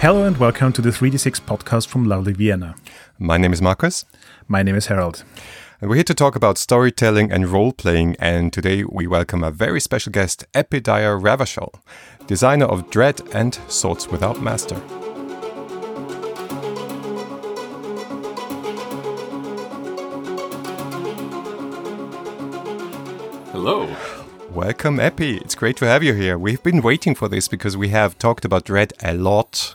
Hello and welcome to the 3D6 podcast from lovely Vienna. My name is Marcus. My name is Harold. And we're here to talk about storytelling and role playing. And today we welcome a very special guest, Epi Ravachol, designer of Dread and Swords Without Master. Hello. Welcome, Epi. It's great to have you here. We've been waiting for this because we have talked about Dread a lot.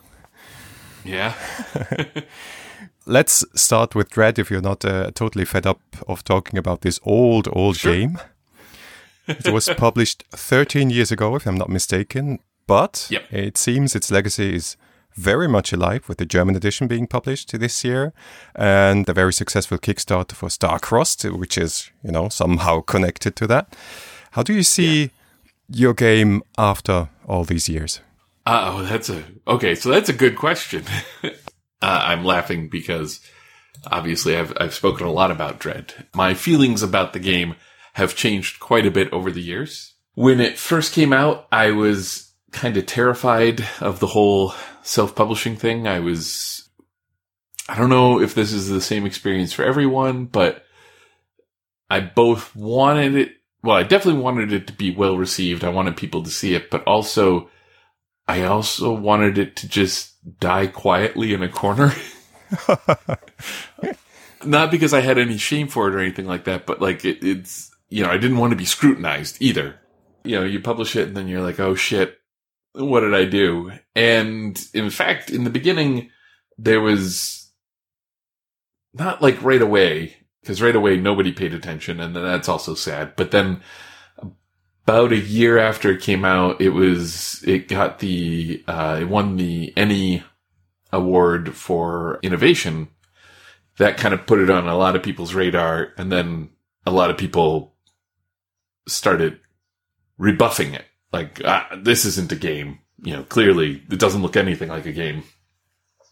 Yeah. Let's start with Dread if you're not uh, totally fed up of talking about this old, old Sure. game. It was published 13 years ago, if I'm not mistaken, but Yep. it seems its legacy is very much alive with the German edition being published this year and a very successful Kickstarter for Starcrossed, which is, you know, somehow connected to that. How do you see your game after all these years? Oh, that's a okay. So that's a good question. uh, I'm laughing because obviously I've I've spoken a lot about Dread. My feelings about the game have changed quite a bit over the years. When it first came out, I was kind of terrified of the whole self-publishing thing. I was I don't know if this is the same experience for everyone, but I both wanted it well, I definitely wanted it to be well received. I wanted people to see it, but also I also wanted it to just die quietly in a corner. Not because I had any shame for it or anything like that, but like it, it's, you know, I didn't want to be scrutinized either. You know, you publish it and then you're like, oh shit, what did I do? And in fact, in the beginning, there was not like right away, because right away nobody paid attention and that's also sad. But then about a year after it came out, it was, it got the, uh, it won the ENnie award for innovation. That kind of put it on a lot of people's radar. And then a lot of people started rebuffing it. Like, ah, this isn't a game. You know, clearly it doesn't look anything like a game.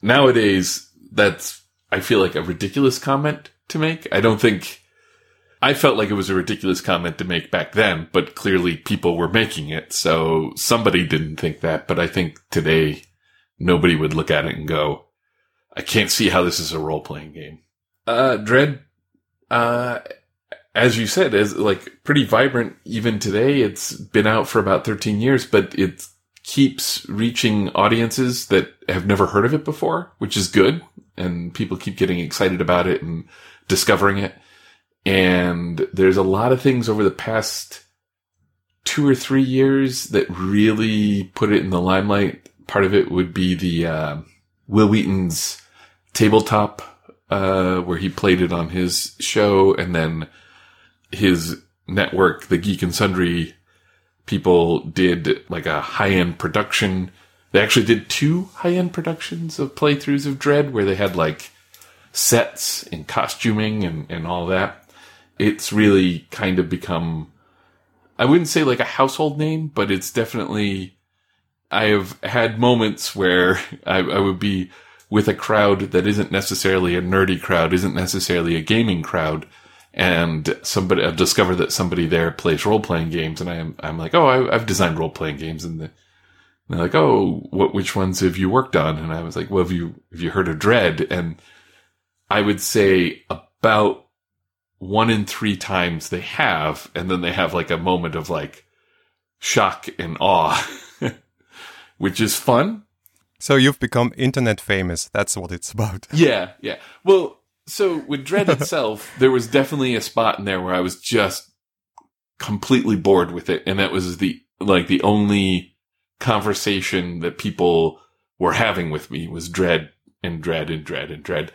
Nowadays, that's, I feel like a ridiculous comment to make. I don't think, I felt like it was a ridiculous comment to make back then, but clearly people were making it. So somebody didn't think that, but I think today nobody would look at it and go, I can't see how this is a role playing game. Uh, Dread, uh, as you said, is like pretty vibrant even today. It's been out for about 13 years, but it keeps reaching audiences that have never heard of it before, which is good. And people keep getting excited about it and discovering it. And there's a lot of things over the past two or three years that really put it in the limelight. Part of it would be the, uh, Wil Wheaton's tabletop, uh, where he played it on his show and then his network, the Geek and Sundry people did like a high end production. They actually did two high end productions of playthroughs of Dread where they had like sets and costuming and, and all that. It's really kind of become, I wouldn't say like a household name, but it's definitely, I have had moments where I, I would be with a crowd that isn't necessarily a nerdy crowd, isn't necessarily a gaming crowd, and somebody I've discovered that somebody there plays role playing games, and I'm I'm like, oh, I, I've designed role playing games, and, the, and they're like, oh, what which ones have you worked on? And I was like, well, have you have you heard of Dread? And I would say about one in three times they have, and then they have like a moment of like shock and awe, which is fun. So you've become internet famous. That's what it's about. Yeah, yeah. Well, so with Dread itself, there was definitely a spot in there where I was just completely bored with it, and that was the like the only conversation that people were having with me was Dread and Dread and Dread and Dread.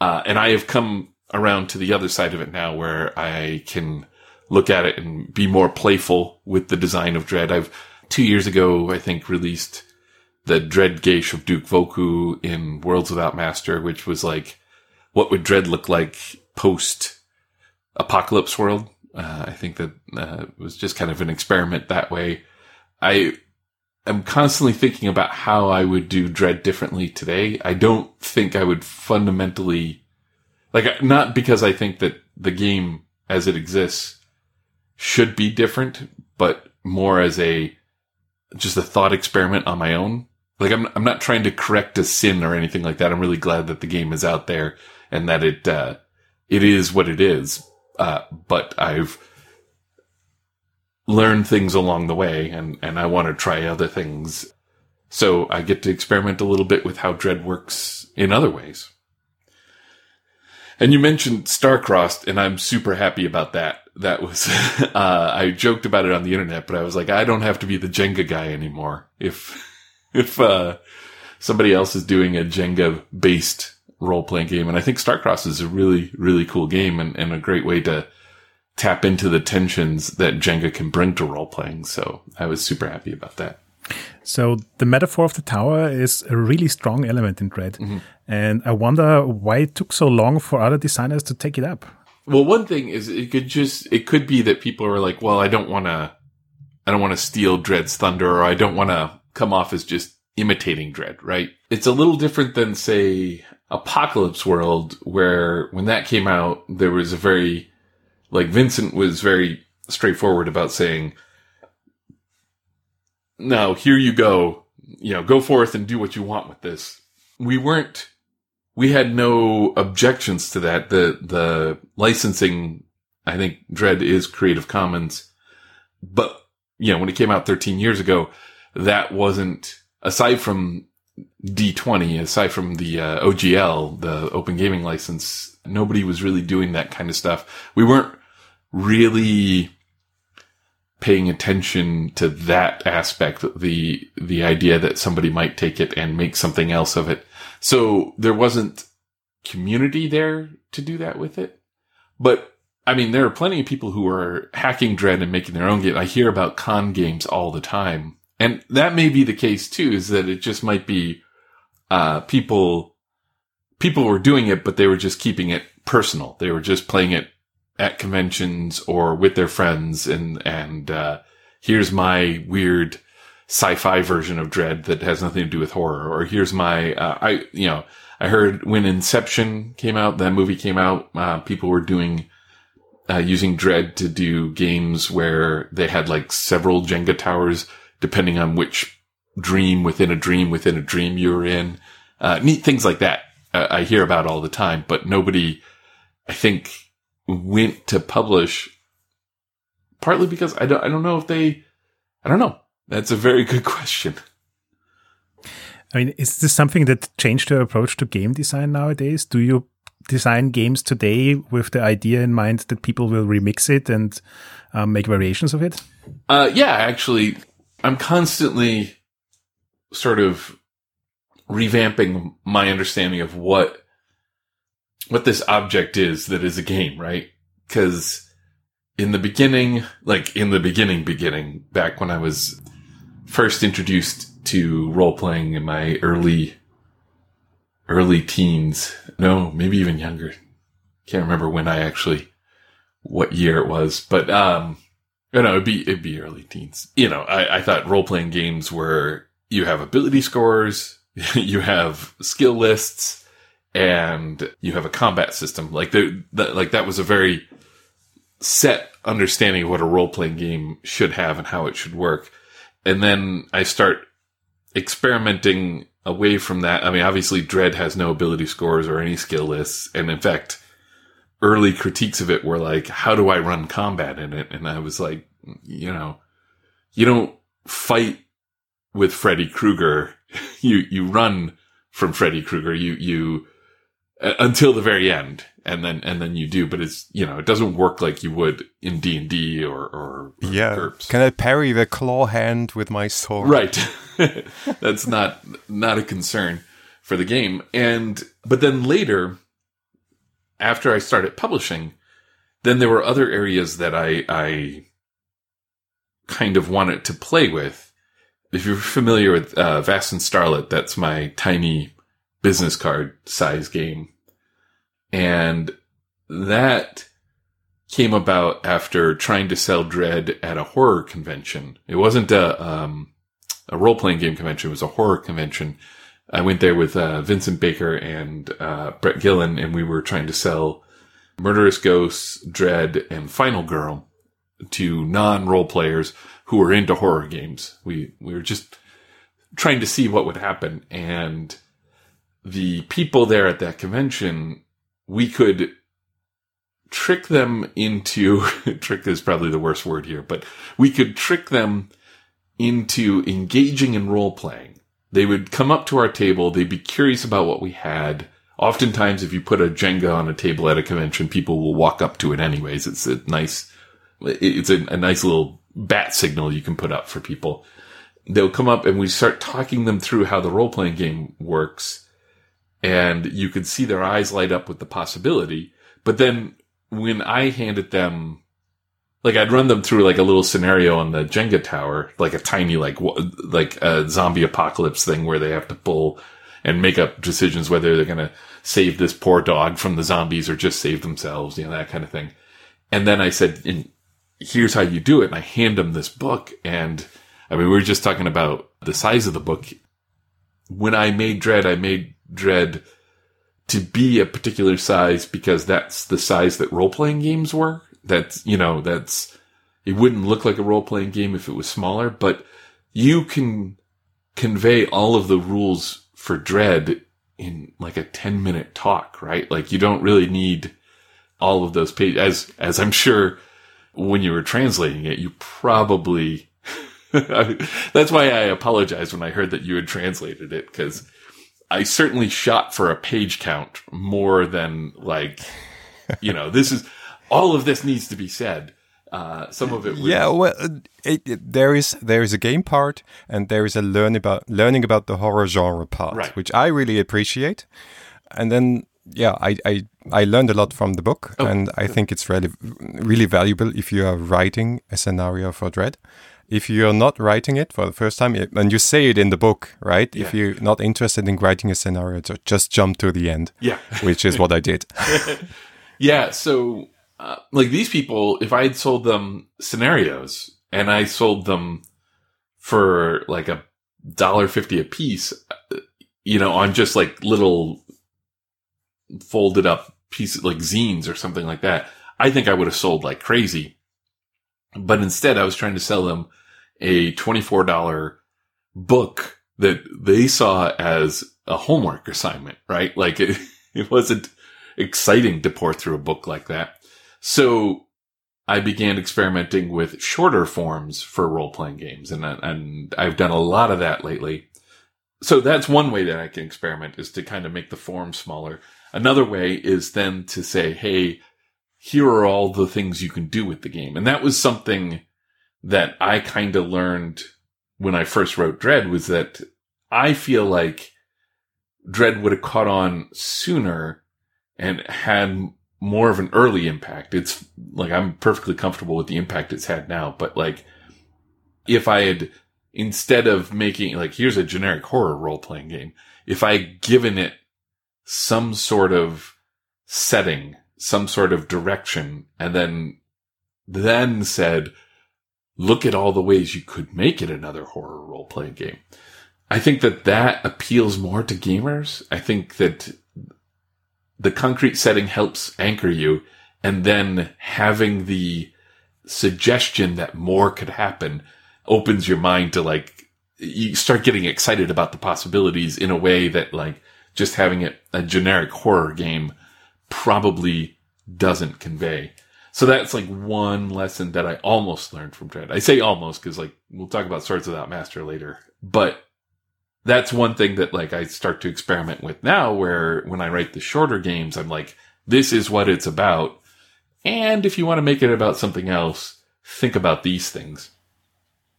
Uh, and I have come around to the other side of it now where I can look at it and be more playful with the design of Dread. I've two years ago, I think, released the Dread Geas of Duke Voku in Worlds Without Master, which was like, what would Dread look like post apocalypse world? Uh, I think that uh, was just kind of an experiment that way. I am constantly thinking about how I would do Dread differently today. I don't think I would fundamentally, like, not because I think that the game as it exists should be different, but more as a, just a thought experiment on my own. like I'm I'm not trying to correct a sin or anything like that. I'm really glad that the game is out there and that it uh, it is what it is. Uh, but I've learned things along the way, and and I want to try other things. So I get to experiment a little bit with how Dread works in other ways. And you mentioned Starcrossed, and I'm super happy about that. That was, uh, I joked about it on the internet, but I was like, I don't have to be the Jenga guy anymore. If, if, uh, somebody else is doing a Jenga based role playing game. And I think Starcrossed is a really, really cool game and, and a great way to tap into the tensions that Jenga can bring to role playing. So I was super happy about that. So the metaphor of the tower is a really strong element in Dread. Mm-hmm. And I wonder why it took so long for other designers to take it up. Well, one thing is it could just, it could be that people are like, well, I don't want to, I don't want to steal Dread's thunder or I don't want to come off as just imitating Dread, right? It's a little different than say Apocalypse World where when that came out, there was a very, like Vincent was very straightforward about saying, now here you go, you know, go forth and do what you want with this. We weren't, we had no objections to that. The, the licensing, I think Dread is Creative Commons, but, you know, when it came out 13 years ago, that wasn't, aside from D20, aside from the uh, OGL, the Open Gaming License, nobody was really doing that kind of stuff. We weren't really paying attention to that aspect, the, the idea that somebody might take it and make something else of it. So there wasn't community there to do that with it. But I mean, there are plenty of people who are hacking Dread and making their own game. I hear about con games all the time. And that may be the case too, is that it just might be, uh, people, people were doing it, but they were just keeping it personal. They were just playing it at conventions or with their friends and, and, uh, here's my weird sci-fi version of Dread that has nothing to do with horror. Or here's my, uh, I, you know, I heard when Inception came out, that movie came out, uh, people were doing, uh, using Dread to do games where they had like several Jenga towers, depending on which dream within a dream within a dream you were in. Uh, neat things like that. Uh, I hear about all the time, but nobody, I think, went to publish partly because I don't, I don't know if they, I don't know. That's a very good question. I mean, is this something that changed your approach to game design nowadays? Do you design games today with the idea in mind that people will remix it and um, make variations of it? Uh, yeah, actually, I'm constantly sort of revamping my understanding of what what this object is that is a game, right? Because in the beginning, like in the beginning, beginning, back when I was first introduced to role playing in my early, early teens, no, maybe even younger. Can't remember when I actually, what year it was, but, um, you know, it'd be, it'd be early teens. You know, I, I thought role playing games were, you have ability scores, you have skill lists, and you have a combat system. Like the, like that was a very set understanding of what a role playing game should have and how it should work. And then I start experimenting away from that. I mean, obviously Dread has no ability scores or any skill lists. And in fact, early critiques of it were like, how do I run combat in it? And I was like, you know, you don't fight with Freddy Krueger. you, you run from Freddy Krueger. You, you, uh, until the very end. And then and then you do but it's you know it doesn't work like you would in d&d or, or, or yeah. GURPS. can i parry the claw hand with my sword? Right. That's not not a concern for the game. And but then later after i started publishing then there were other areas that i i kind of wanted to play with. If you're familiar with uh, vast and starlit that's my tiny business card size game. And that came about after trying to sell Dread at a horror convention. It wasn't a, um, a role playing game convention. It was a horror convention. I went there with, uh, Vincent Baker and, uh, Bret Gillan and we were trying to sell Murderous Ghosts, Dread, and Final Girl to non role players who were into horror games. We, we were just trying to see what would happen. And the people there at that convention, we could trick them into, trick is probably the worst word here, but we could trick them into engaging in role playing. They would come up to our table. They'd be curious about what we had. Oftentimes, if you put a Jenga on a table at a convention, people will walk up to it anyways. It's a nice, it's a, a nice little bat signal you can put up for people. They'll come up and we start talking them through how the role playing game works. And you could see their eyes light up with the possibility. But then when I handed them, like I'd run them through like a little scenario on the Jenga tower, like a tiny, like, like a zombie apocalypse thing where they have to pull and make up decisions whether they're going to save this poor dog from the zombies or just save themselves, you know, that kind of thing. And then I said, and here's how you do it. And I hand them this book. And I mean, we were just talking about the size of the book. When I made Dread, I made Dread to be a particular size because that's the size that role playing games were. That's, you know, that's, it wouldn't look like a role playing game if it was smaller, but you can convey all of the rules for Dread in like a 10 minute talk, right? Like you don't really need all of those pages as, as I'm sure when you were translating it, you probably, that's why I apologized when I heard that you had translated it because I certainly shot for a page count more than like, you know, this is all of this needs to be said. Uh, some of it, was, yeah. Well, it, it, there is there is a game part, and there is a learn about learning about the horror genre part, right. which I really appreciate. And then, yeah, I I, I learned a lot from the book, oh, and I think it's really really valuable if you are writing a scenario for Dread if you're not writing it for the first time, and you say it in the book, right? Yeah. If you're not interested in writing a scenario, just jump to the end. Yeah. which is what I did. yeah. So, uh, like these people, if I had sold them scenarios and I sold them for like a dollar fifty a piece, uh, you know, on just like little folded up pieces like zines or something like that, I think I would have sold like crazy. But instead, I was trying to sell them a $24 book that they saw as a homework assignment, right? Like it, it wasn't exciting to pore through a book like that. So I began experimenting with shorter forms for role playing games and, and I've done a lot of that lately. So that's one way that I can experiment is to kind of make the form smaller. Another way is then to say, Hey, here are all the things you can do with the game. And that was something that I kind of learned when I first wrote Dread was that I feel like Dread would have caught on sooner and had more of an early impact. It's like I'm perfectly comfortable with the impact it's had now, but like if I had instead of making like here's a generic horror role playing game, if I had given it some sort of setting, some sort of direction, and then then said, look at all the ways you could make it another horror role playing game. I think that that appeals more to gamers. I think that the concrete setting helps anchor you and then having the suggestion that more could happen opens your mind to like, you start getting excited about the possibilities in a way that like just having it a generic horror game probably doesn't convey. So that's like one lesson that I almost learned from Dread. I say almost because like we'll talk about Swords Without Master later, but that's one thing that like I start to experiment with now where when I write the shorter games, I'm like, this is what it's about. And if you want to make it about something else, think about these things.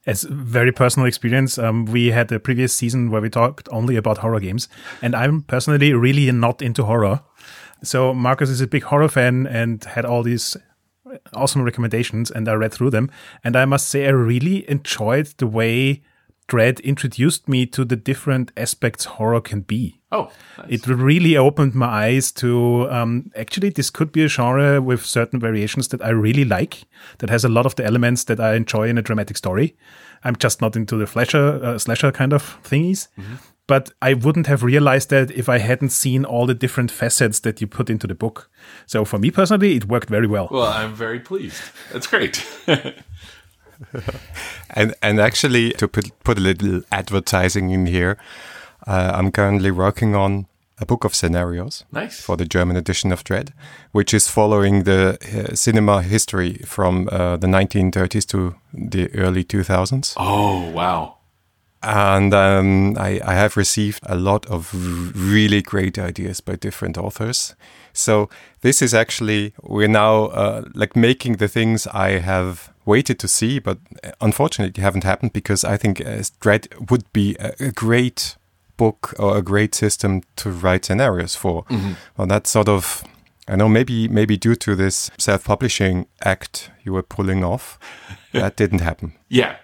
As very personal experience, um, we had a previous season where we talked only about horror games, and I'm personally really not into horror. So Marcus is a big horror fan and had all these awesome recommendations and I read through them. And I must say, I really enjoyed the way Dread introduced me to the different aspects horror can be. Oh, nice. it really opened my eyes to um, actually, this could be a genre with certain variations that I really like, that has a lot of the elements that I enjoy in a dramatic story. I'm just not into the slasher, uh, slasher kind of thingies. Mm-hmm but I wouldn't have realized that if I hadn't seen all the different facets that you put into the book. So for me personally, it worked very well. Well, I'm very pleased. That's great. and and actually, to put put a little advertising in here, uh, I'm currently working on a book of scenarios Nice. for the German edition of Dread, which is following the uh, cinema history from uh, the 1930s to the early 2000s. Oh, wow. And um, I, I have received a lot of r- really great ideas by different authors. So this is actually we're now uh, like making the things I have waited to see, but uh, unfortunately it haven't happened because I think uh, Dread would be a, great book or a great system to write scenarios for. Well, that's sort of I know maybe maybe due to this self-publishing act you were pulling off, that didn't happen. Yeah.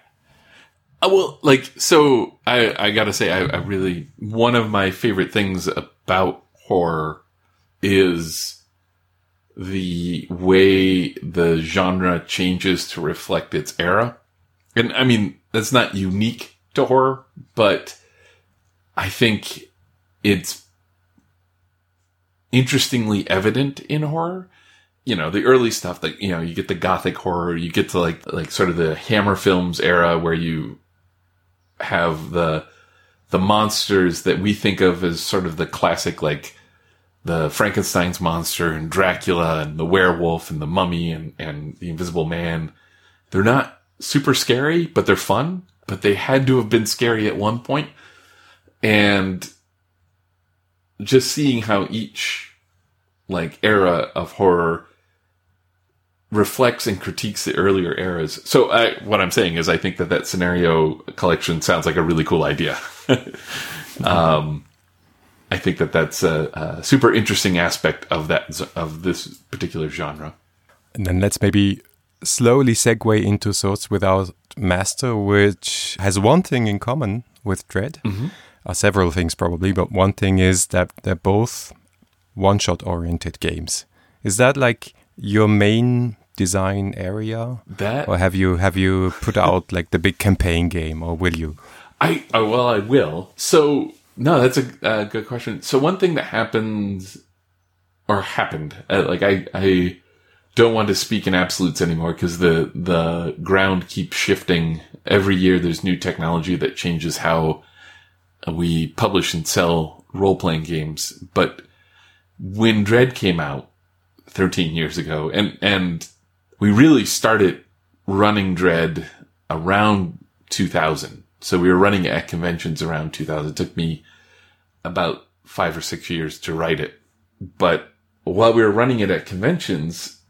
Uh, well, like, so I, I gotta say, I, I really, one of my favorite things about horror is the way the genre changes to reflect its era. And I mean, that's not unique to horror, but I think it's interestingly evident in horror you know, the early stuff, that, you know, you get the gothic horror, you get to like, like sort of the Hammer films era where you have the, the monsters that we think of as sort of the classic, like the Frankenstein's monster and Dracula and the werewolf and the mummy and, and the invisible man. They're not super scary, but they're fun, but they had to have been scary at one point. And just seeing how each like era of horror reflects and critiques the earlier eras. So I, what I'm saying is I think that that scenario collection sounds like a really cool idea. um, I think that that's a, a super interesting aspect of that, of this particular genre. And then let's maybe slowly segue into Swords Without Master, which has one thing in common with Dread. Uh, several things probably, but one thing is that they're both one shot oriented games. Is that like your main design area? That Or have you have you put out like the big campaign game or will you? I oh, well, I will. So no, that's a uh, good question. So one thing that happens or happened, uh, like I I don't want to speak in absolutes anymore because the the ground keeps shifting every year. There's new technology that changes how we publish and sell role playing games. But when Dread came out 13 years ago, and and we really started running Dread around 2000. So we were running it at conventions around 2000. It took me about five or six years to write it. But while we were running it at conventions,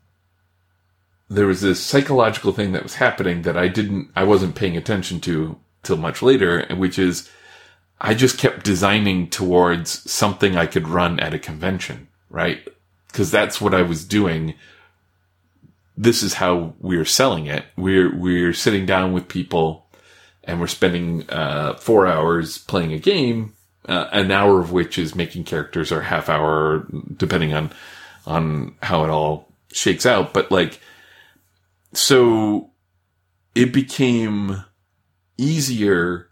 there was this psychological thing that was happening that I didn't, I wasn't paying attention to till much later, which is I just kept designing towards something I could run at a convention, right? Cause that's what I was doing. This is how we're selling it. We're, we're sitting down with people and we're spending, uh, four hours playing a game, uh, an hour of which is making characters or half hour, depending on, on how it all shakes out. But like, so it became easier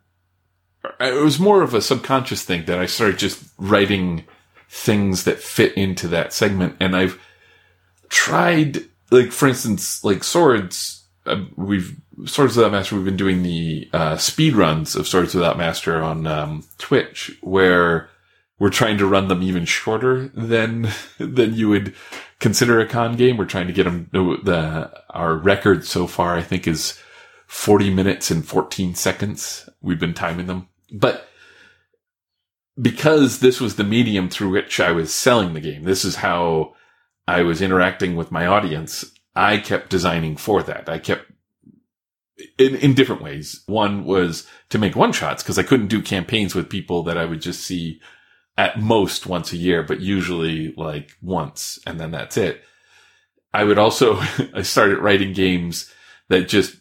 it was more of a subconscious thing that I started just writing things that fit into that segment. And I've tried, like, for instance, like swords, we've, Swords Without Master, we've been doing the, uh, speed runs of Swords Without Master on, um, Twitch where we're trying to run them even shorter than, than you would consider a con game. We're trying to get them, the, our record so far, I think is 40 minutes and 14 seconds. We've been timing them. But because this was the medium through which I was selling the game, this is how I was interacting with my audience. I kept designing for that. I kept in, in different ways. One was to make one shots because I couldn't do campaigns with people that I would just see at most once a year, but usually like once and then that's it. I would also, I started writing games that just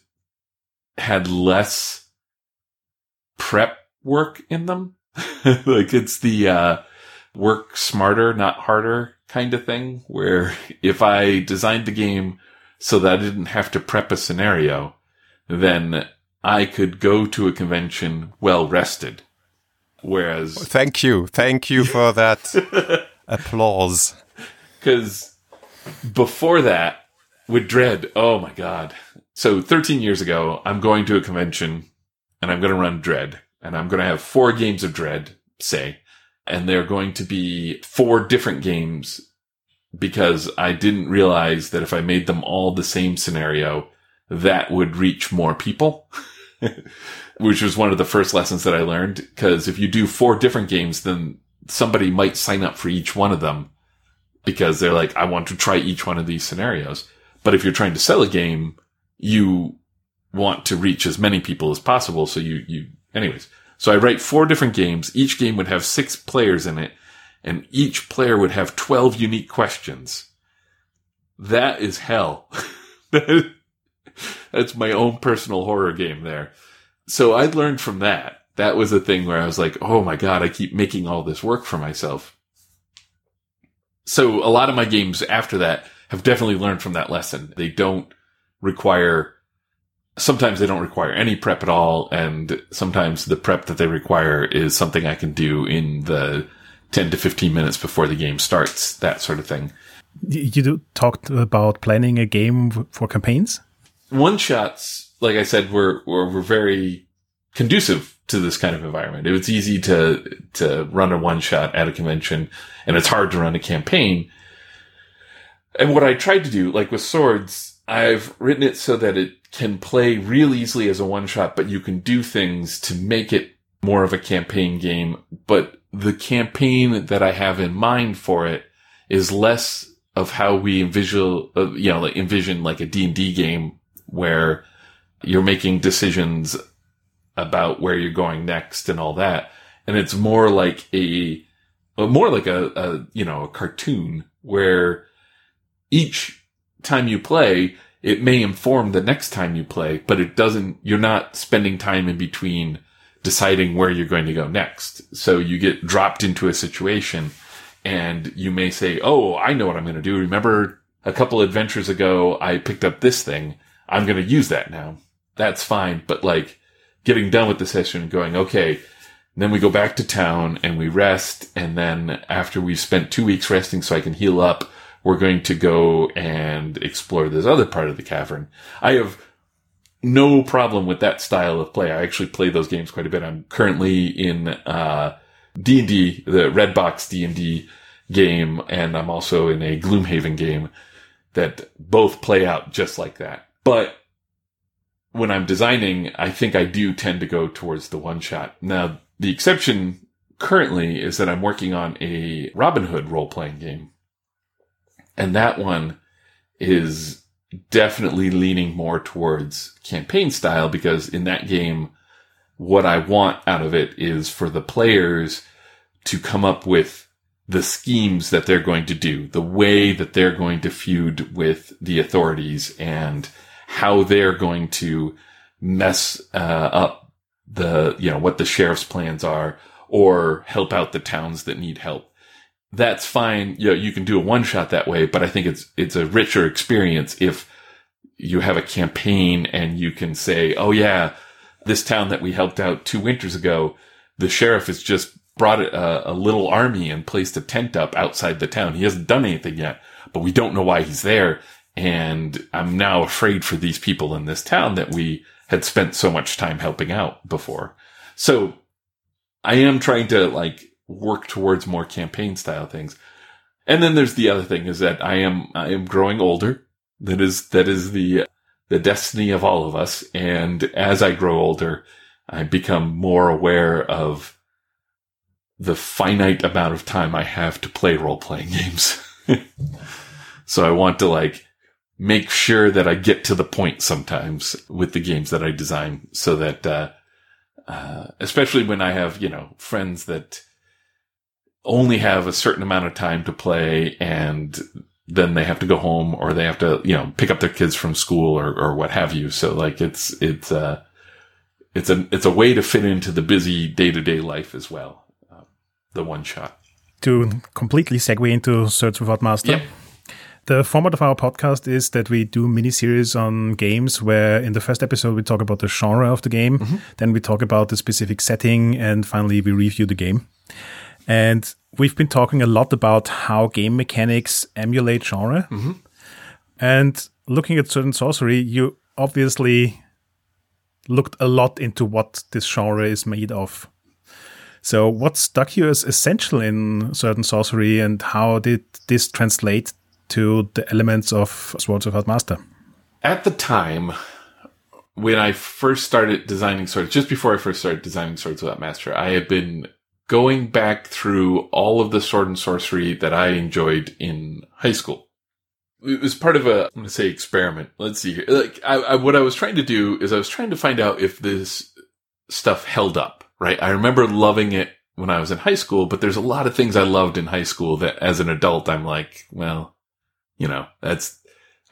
had less prep work in them. like it's the, uh, work smarter, not harder kind of thing where if I designed the game so that I didn't have to prep a scenario, then I could go to a convention well rested. Whereas, Thank you. Thank you for that applause. because before that, with Dread, oh my god, So 13 years ago, I'm going to a convention and I'm going to run Dread and I'm going to have four games of Dread, say, and they're going to be four different games because I didn't realize that if I made them all the same scenario, that would reach more people. Which was one of the first lessons that I learned. Cause if you do four different games, then somebody might sign up for each one of them because they're like, I want to try each one of these scenarios. But if you're trying to sell a game, you want to reach as many people as possible. So you, you, anyways. So I write four different games. Each game would have six players in it and each player would have 12 unique questions. That is hell. That's my own personal horror game there. So I learned from that. That was a thing where I was like, oh my God, I keep making all this work for myself. So a lot of my games after that have definitely learned from that lesson. They don't require, sometimes they don't require any prep at all. And sometimes the prep that they require is something I can do in the 10 to 15 minutes before the game starts, that sort of thing. You talked about planning a game for campaigns? One shots, like I said, were, were, were very conducive to this kind of environment. It was easy to, to run a one shot at a convention and it's hard to run a campaign. And what I tried to do, like with swords, I've written it so that it can play real easily as a one shot, but you can do things to make it more of a campaign game. But the campaign that I have in mind for it is less of how we envision, uh, you know, like envision like a D&D game where you're making decisions about where you're going next and all that. And it's more like a, more like a, a, you know, a cartoon where each time you play, it may inform the next time you play, but it doesn't, you're not spending time in between deciding where you're going to go next. So you get dropped into a situation and you may say, Oh, I know what I'm going to do. Remember a couple adventures ago, I picked up this thing. I'm going to use that now. That's fine. But like getting done with the session and going, okay, then we go back to town and we rest. And then after we've spent two weeks resting so I can heal up, we're going to go and explore this other part of the cavern. I have no problem with that style of play. I actually play those games quite a bit. I'm currently in, uh, D&D, the Redbox D&D game, and I'm also in a Gloomhaven game that both play out just like that. But when I'm designing, I think I do tend to go towards the one shot. Now, the exception currently is that I'm working on a Robin Hood role playing game. And that one is definitely leaning more towards campaign style because in that game, what I want out of it is for the players to come up with the schemes that they're going to do, the way that they're going to feud with the authorities and how they're going to mess uh, up the, you know, what the sheriff's plans are or help out the towns that need help that's fine. You know, you can do a one shot that way, but I think it's, it's a richer experience if you have a campaign and you can say, Oh yeah, this town that we helped out two winters ago, the sheriff has just brought a, a little army and placed a tent up outside the town. He hasn't done anything yet, but we don't know why he's there. And I'm now afraid for these people in this town that we had spent so much time helping out before. So I am trying to like work towards more campaign style things. And then there's the other thing is that I am, I am growing older. That is, that is the, the destiny of all of us. And as I grow older, I become more aware of the finite amount of time I have to play role playing games. so I want to like make sure that I get to the point sometimes with the games that I design so that, uh, uh, especially when I have, you know, friends that only have a certain amount of time to play and then they have to go home or they have to, you know, pick up their kids from school or, or what have you. So like it's, it's, uh, it's a, it's a way to fit into the busy day to day life as well. Uh, the one shot. To completely segue into Swords Without Master. Yep. The format of our podcast is that we do mini series on games where in the first episode we talk about the genre of the game, mm-hmm. then we talk about the specific setting, and finally we review the game. And we've been talking a lot about how game mechanics emulate genre. Mm-hmm. And looking at Sword and Sorcery, you obviously looked a lot into what this genre is made of. So, what stuck you as essential in sword and sorcery, and how did this translate to the elements of Swords Without Master? At the time, when I first started designing swords, just before I first started designing Swords Without Master, I had been going back through all of the sword and sorcery that I enjoyed in high school. It was part of a, I'm going to say experiment. Let's see here. Like, I, I, what I was trying to do is I was trying to find out if this stuff held up, right? I remember loving it when I was in high school, but there's a lot of things I loved in high school that as an adult, I'm like, well, you know, that's,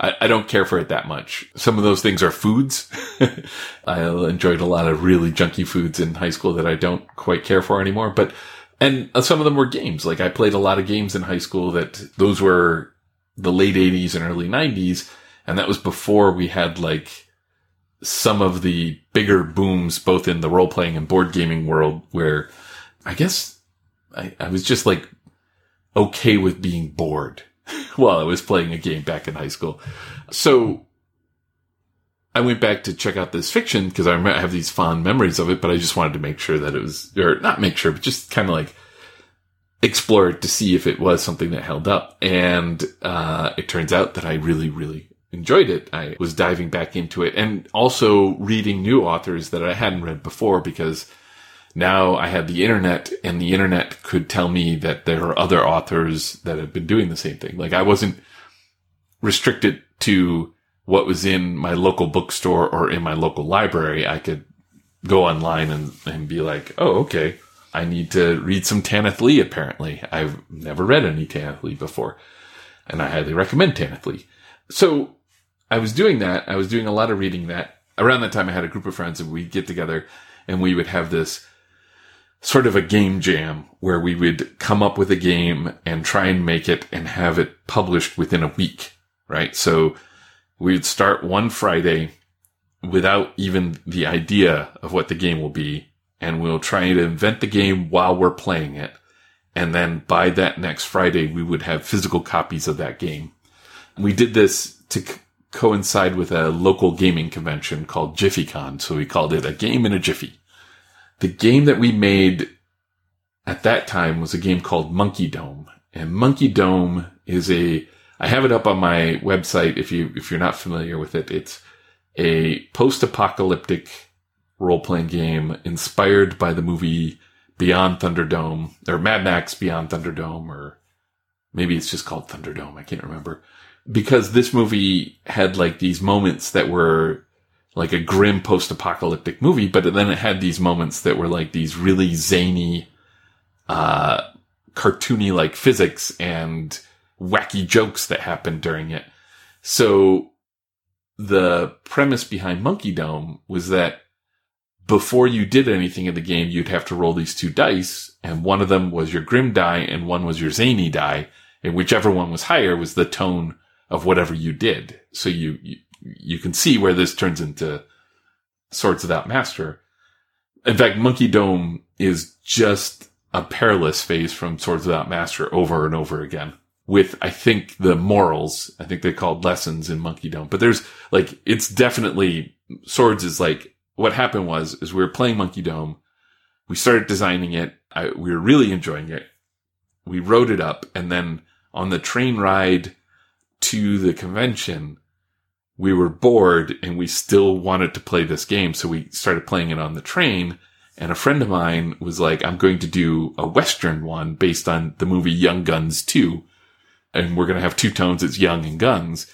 I, I don't care for it that much. Some of those things are foods. I enjoyed a lot of really junky foods in high school that I don't quite care for anymore, but, and some of them were games. Like I played a lot of games in high school that those were the late 80s and early 90s. And that was before we had like some of the bigger booms, both in the role playing and board gaming world, where I guess I, I was just like okay with being bored while I was playing a game back in high school. So I went back to check out this fiction because I, I have these fond memories of it, but I just wanted to make sure that it was, or not make sure, but just kind of like explore it to see if it was something that held up. And uh, it turns out that I really, really enjoyed it. I was diving back into it and also reading new authors that I hadn't read before because now I had the internet and the internet could tell me that there are other authors that have been doing the same thing. Like I wasn't restricted to what was in my local bookstore or in my local library. I could go online and, and be like, oh, okay. I need to read some Tanith Lee, apparently. I've never read any Tanith Lee before. And I highly recommend Tanith Lee. So I was doing that. I was doing a lot of reading that. Around that time, I had a group of friends and we'd get together and we would have this sort of a game jam where we would come up with a game and try and make it and have it published within a week, right? So we'd start one Friday without even the idea of what the game will be. And we'll try to invent the game while we're playing it. And then by that next Friday, we would have physical copies of that game. We did this to c- coincide with a local gaming convention called JiffyCon. So we called it a game in a jiffy. The game that we made at that time was a game called Monkey Dome. And Monkey Dome is a, I have it up on my website if you, if you're not familiar with it. It's a post-apocalyptic role-playing game inspired by the movie Beyond Thunderdome or Mad Max Beyond Thunderdome or maybe it's just called Thunderdome. I can't remember because this movie had like these moments that were like a grim post-apocalyptic movie, but then it had these moments that were like these really zany, uh, cartoony like physics and wacky jokes that happened during it. So the premise behind Monkey Dome was that before you did anything in the game, you'd have to roll these two dice, and one of them was your grim die and one was your zany die, and whichever one was higher was the tone of whatever you did. So you, you you can see where this turns into Swords Without Master. In fact, Monkey Dome is just a perilous phase from Swords Without Master over and over again. With, I think, the morals, I think they called lessons in Monkey Dome. But there's, like, it's definitely, Swords is like, what happened was, is we were playing Monkey Dome. We started designing it. I, we were really enjoying it. We wrote it up. And then on the train ride to the convention, we were bored and we still wanted to play this game. So we started playing it on the train. And a friend of mine was like, I'm going to do a Western one based on the movie Young Guns 2. And we're going to have two tones. It's Young and Guns.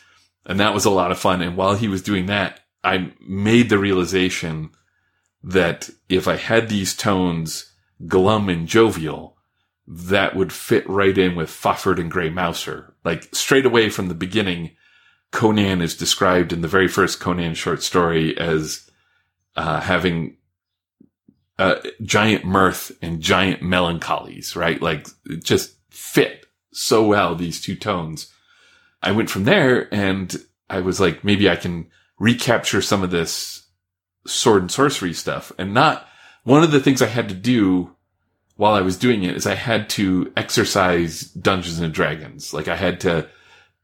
And that was a lot of fun. And while he was doing that, I made the realization that if I had these tones glum and jovial, that would fit right in with Fafhrd and Grey Mouser. Like straight away from the beginning, Conan is described in the very first Conan short story as uh, having uh, giant mirth and giant melancholies, right? Like it just fit so well these two tones. I went from there and I was like, maybe I can recapture some of this sword and sorcery stuff and not one of the things I had to do while I was doing it is I had to exercise Dungeons and Dragons. Like I had to,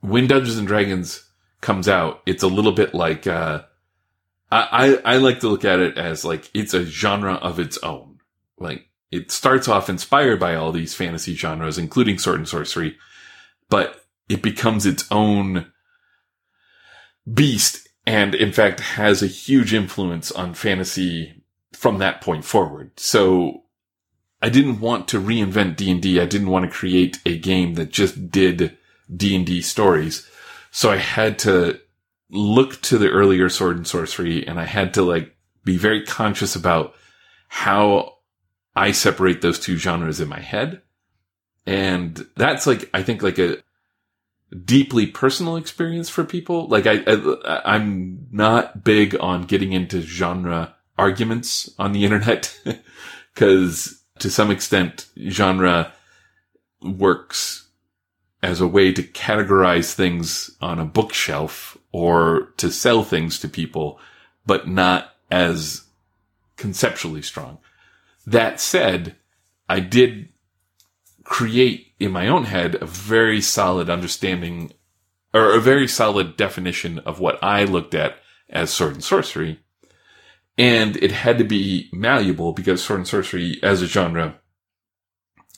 when Dungeons and Dragons comes out, it's a little bit like uh, I, I, I like to look at it as like it's a genre of its own. Like it starts off inspired by all these fantasy genres, including sword and sorcery, but it becomes its own beast and in fact has a huge influence on fantasy from that point forward. So I didn't want to reinvent D&D. I didn't want to create a game that just did D&D stories. So I had to look to the earlier sword and sorcery and I had to like be very conscious about how I separate those two genres in my head. And that's like, I think like a deeply personal experience for people. Like I, I I'm not big on getting into genre arguments on the internet because to some extent genre works as a way to categorize things on a bookshelf or to sell things to people, but not as conceptually strong. That said, I did create in my own head a very solid understanding or a very solid definition of what I looked at as sword and sorcery. And it had to be malleable because sword and sorcery as a genre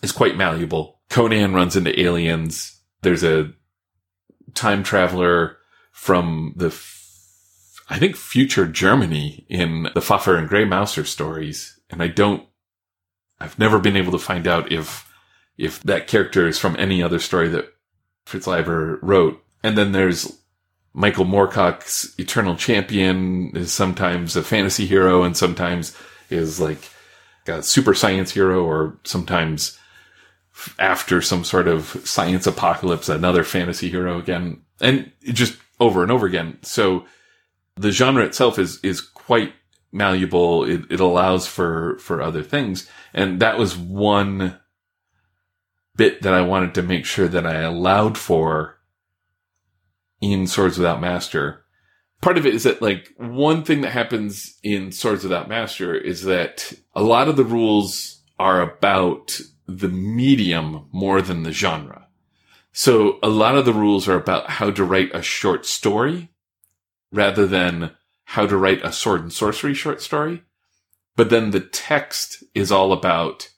is quite malleable. Conan runs into aliens. There's a time traveler from the, f- I think future Germany in the Fafhrd and Grey Mouser stories. And I don't, I've never been able to find out if if that character is from any other story that Fritz Leiber wrote. And then there's Michael Moorcock's Eternal Champion is sometimes a fantasy hero and sometimes is like a super science hero or sometimes after some sort of science apocalypse, another fantasy hero again. And just over and over again. So the genre itself is, is quite malleable. It, it allows for, for other things. And that was one bit that I wanted to make sure that I allowed for in Swords Without Master. Part of it is that like one thing that happens in Swords Without Master is that a lot of the rules are about the medium more than the genre. So a lot of the rules are about how to write a short story rather than how to write a sword and sorcery short story. But then the text is all about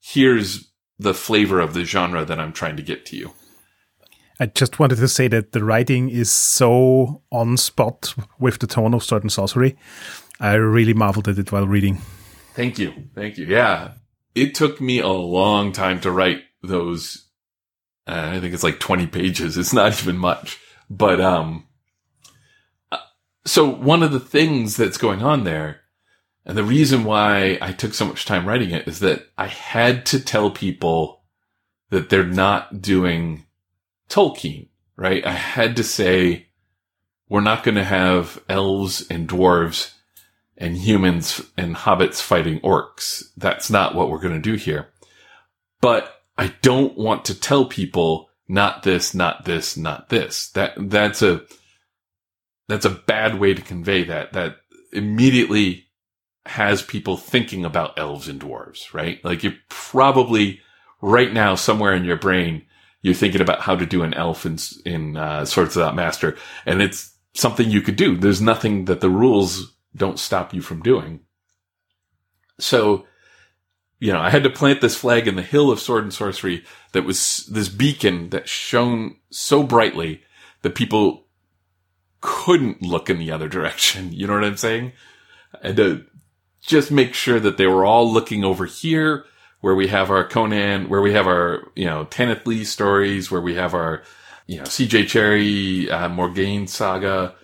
here's the flavor of the genre that I'm trying to get to you. I just wanted to say that the writing is so on spot with the tone of Sword and Sorcery. I really marveled at it while reading. Thank you. Thank you. Yeah. It took me a long time to write those. Uh, I think it's like 20 pages. It's not even much. But, um, uh, so one of the things that's going on there and the reason why I took so much time writing it is that I had to tell people that they're not doing Tolkien, right? I had to say, we're not going to have elves and dwarves and humans and hobbits fighting orcs. That's not what we're going to do here. But I don't want to tell people not this, not this, not this. That, that's a, that's a bad way to convey that. That immediately has people thinking about elves and dwarves, right? Like you're probably right now somewhere in your brain, you're thinking about how to do an elf in, in uh, Swords Without Master, and it's something you could do. There's nothing that the rules don't stop you from doing. So, you know, I had to plant this flag in the hill of sword and sorcery that was this beacon that shone so brightly that people couldn't look in the other direction. You know what I'm saying? And to just make sure that they were all looking over here where we have our Conan, where we have our, you know, Tanith Lee stories, where we have our, you know, CJ Cherryh, uh, Morgaine saga,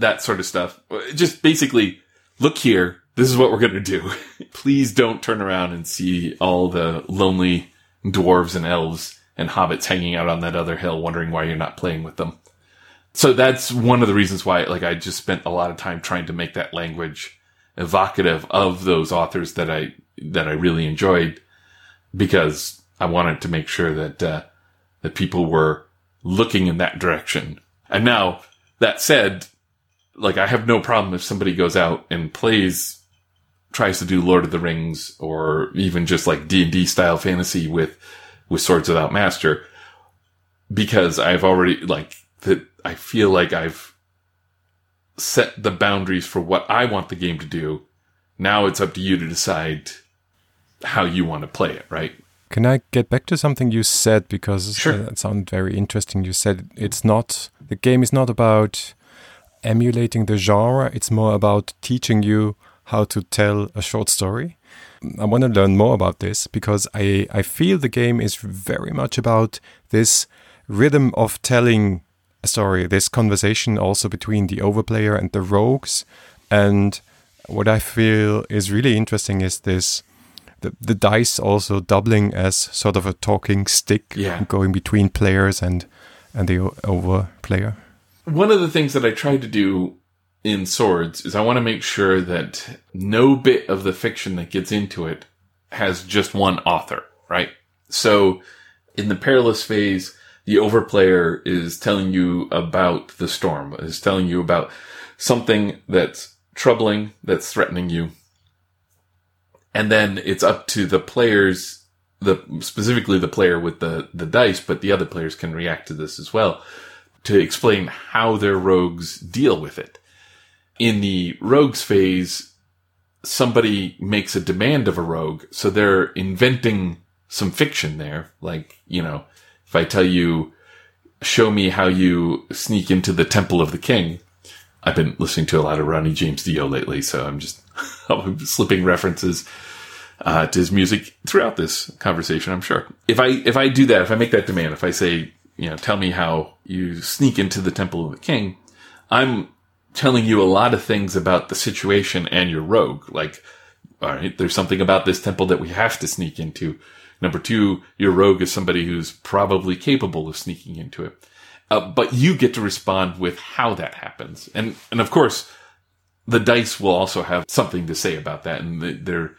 that sort of stuff. Just basically look here. This is what we're going to do. Please don't turn around and see all the lonely dwarves and elves and hobbits hanging out on that other hill wondering why you're not playing with them. So that's one of the reasons why, like, I just spent a lot of time trying to make that language evocative of those authors that I that I really enjoyed because I wanted to make sure that uh, that people were looking in that direction. And now that said, like I have no problem if somebody goes out and plays tries to do Lord of the Rings or even just like D&D style fantasy with with Swords Without Master because I've already like that I feel like I've set the boundaries for what I want the game to do. Now it's up to you to decide how you want to play it, right? Can I get back to something you said because Sure. uh, it sounded very interesting? You said it's not the game is not about emulating the genre; it's more about teaching you how to tell a short story. I want to learn more about this because I I feel the game is very much about this rhythm of telling a story, this conversation also between the overplayer and the rogues, and what I feel is really interesting is this the, the dice also doubling as sort of a talking stick Yeah. going between players and and the over player. One of the things that I try to do in Swords is I want to make sure that no bit of the fiction that gets into it has just one author, right? So in the perilous phase, the overplayer is telling you about the storm, is telling you about something that's troubling, that's threatening you. And then it's up to the players, the, specifically the player with the, the dice, but the other players can react to this as well to explain how their rogues deal with it. In the rogues phase, somebody makes a demand of a rogue, so they're inventing some fiction there. Like, you know, if I tell you, show me how you sneak into the temple of the king. I've been listening to a lot of Ronnie James Dio lately, so I'm just slipping references uh, to his music throughout this conversation. I'm sure. If I if I do that, if I make that demand, if I say, you know, tell me how you sneak into the temple of the king, I'm telling you a lot of things about the situation and your rogue. Like, all right, there's something about this temple that we have to sneak into. Number two, your rogue is somebody who's probably capable of sneaking into it. Uh, but you get to respond with how that happens. And, and of course, the dice will also have something to say about that. And they- they're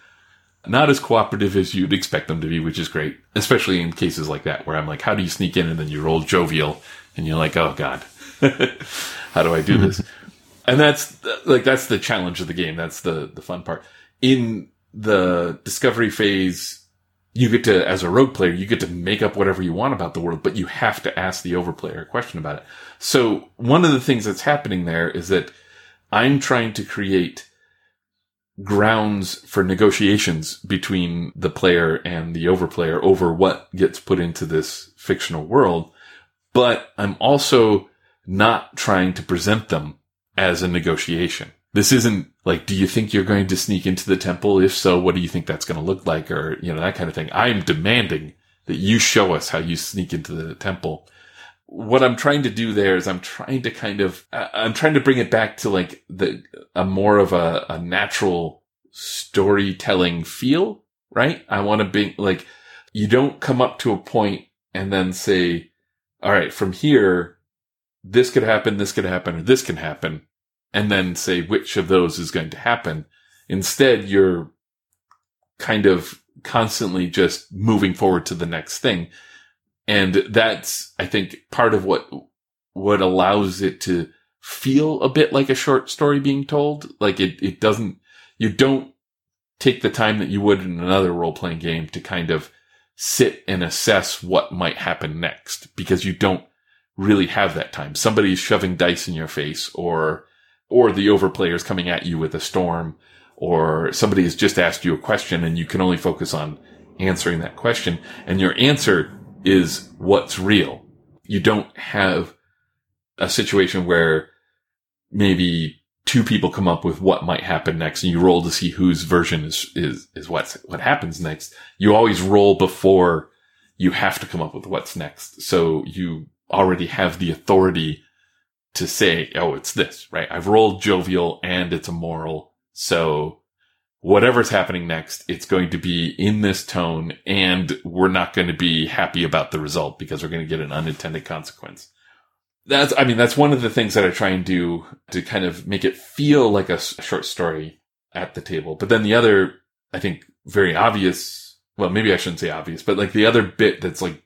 not as cooperative as you'd expect them to be, which is great, especially in cases like that where I'm like, how do you sneak in? And then you roll jovial and you're like, oh God, how do I do this? And that's like, that's the challenge of the game. That's the, the fun part. In the discovery phase, you get to, as a rogue player, you get to make up whatever you want about the world, but you have to ask the overplayer a question about it. So one of the things that's happening there is that I'm trying to create grounds for negotiations between the player and the overplayer over what gets put into this fictional world. But I'm also not trying to present them as a negotiation. This isn't like, do you think you're going to sneak into the temple? If so, what do you think that's going to look like? Or, you know, that kind of thing. I'm demanding that you show us how you sneak into the temple. What I'm trying to do there is I'm trying to kind of, I'm trying to bring it back to like the, a more of a, a natural storytelling feel, right? I want to be like, you don't come up to a point and then say, all right, from here, this could happen, this could happen, or this can happen, and then say which of those is going to happen. Instead, you're kind of constantly just moving forward to the next thing. And that's, I think, part of what, what allows it to feel a bit like a short story being told. Like it, it doesn't, you don't take the time that you would in another role playing game to kind of sit and assess what might happen next because you don't really have that time. Somebody's shoving dice in your face or, or the overplayer is coming at you with a storm or somebody has just asked you a question and you can only focus on answering that question and your answer is what's real. You don't have a situation where maybe two people come up with what might happen next and you roll to see whose version is, is, is what's, what happens next. You always roll before you have to come up with what's next. So you already have the authority to say, oh, it's this, right? I've rolled jovial and it's a moral. So whatever's happening next, it's going to be in this tone and we're not going to be happy about the result because we're going to get an unintended consequence. That's, I mean, that's one of the things that I try and do to kind of make it feel like a short story at the table. But then the other, I think, very obvious, well, maybe I shouldn't say obvious, but like the other bit that's like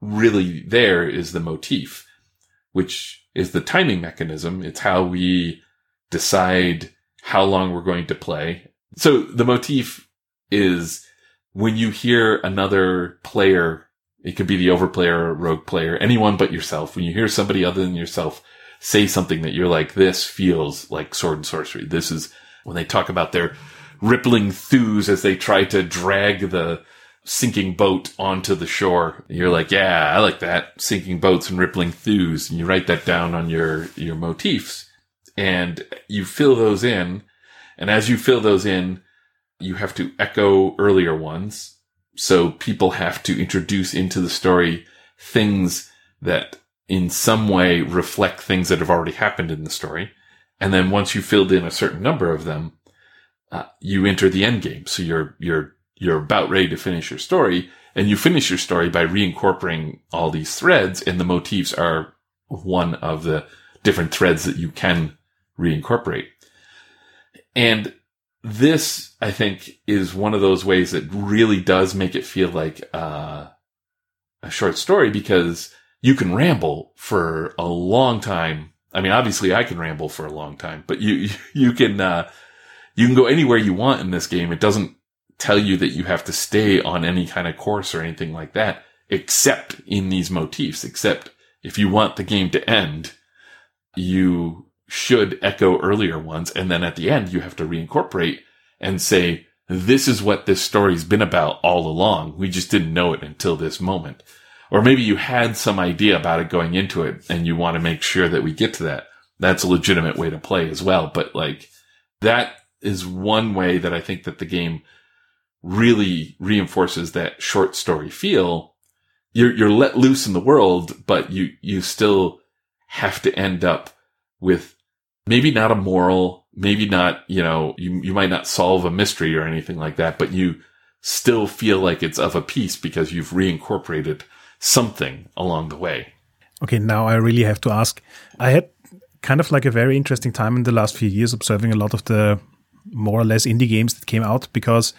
really there is the motif, which is the timing mechanism. It's how we decide how long we're going to play. So the motif is when you hear another player, it could be the overplayer rogue player, anyone but yourself. When you hear somebody other than yourself say something that you're like, this feels like sword and sorcery. This is when they talk about their rippling thews as they try to drag the sinking boat onto the shore. You're like, yeah, I like that. Sinking boats and rippling thews. And you write that down on your, your motifs and you fill those in. And as you fill those in, you have to echo earlier ones. So people have to introduce into the story things that in some way reflect things that have already happened in the story. And then once you filled in a certain number of them, uh, you enter the end game. So you're, you're, you're about ready to finish your story and you finish your story by reincorporating all these threads and the motifs are one of the different threads that you can reincorporate. And this, I think, is one of those ways that really does make it feel like uh, a short story because you can ramble for a long time. I mean, obviously, I can ramble for a long time, but you you can uh, you can go anywhere you want in this game. It doesn't tell you that you have to stay on any kind of course or anything like that, except in these motifs. Except if you want the game to end, you should echo earlier ones. And then at the end, you have to reincorporate and say, this is what this story's been about all along. We just didn't know it until this moment. Or maybe you had some idea about it going into it and you want to make sure that we get to that. That's a legitimate way to play as well. But like that is one way that I think that the game really reinforces that short story feel. You're, you're let loose in the world, but you, you still have to end up with maybe not a moral, maybe not, you know, you, you might not solve a mystery or anything like that, but you still feel like it's of a piece because you've reincorporated something along the way. Okay, now I really have to ask. I had kind of like a very interesting time in the last few years observing a lot of the more or less indie games that came out because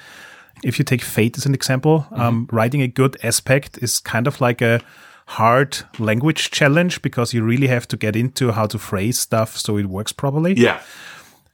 if you take Fate as an example, mm-hmm. um, writing a good aspect is kind of like a hard language challenge because you really have to get into how to phrase stuff so it works properly. Yeah.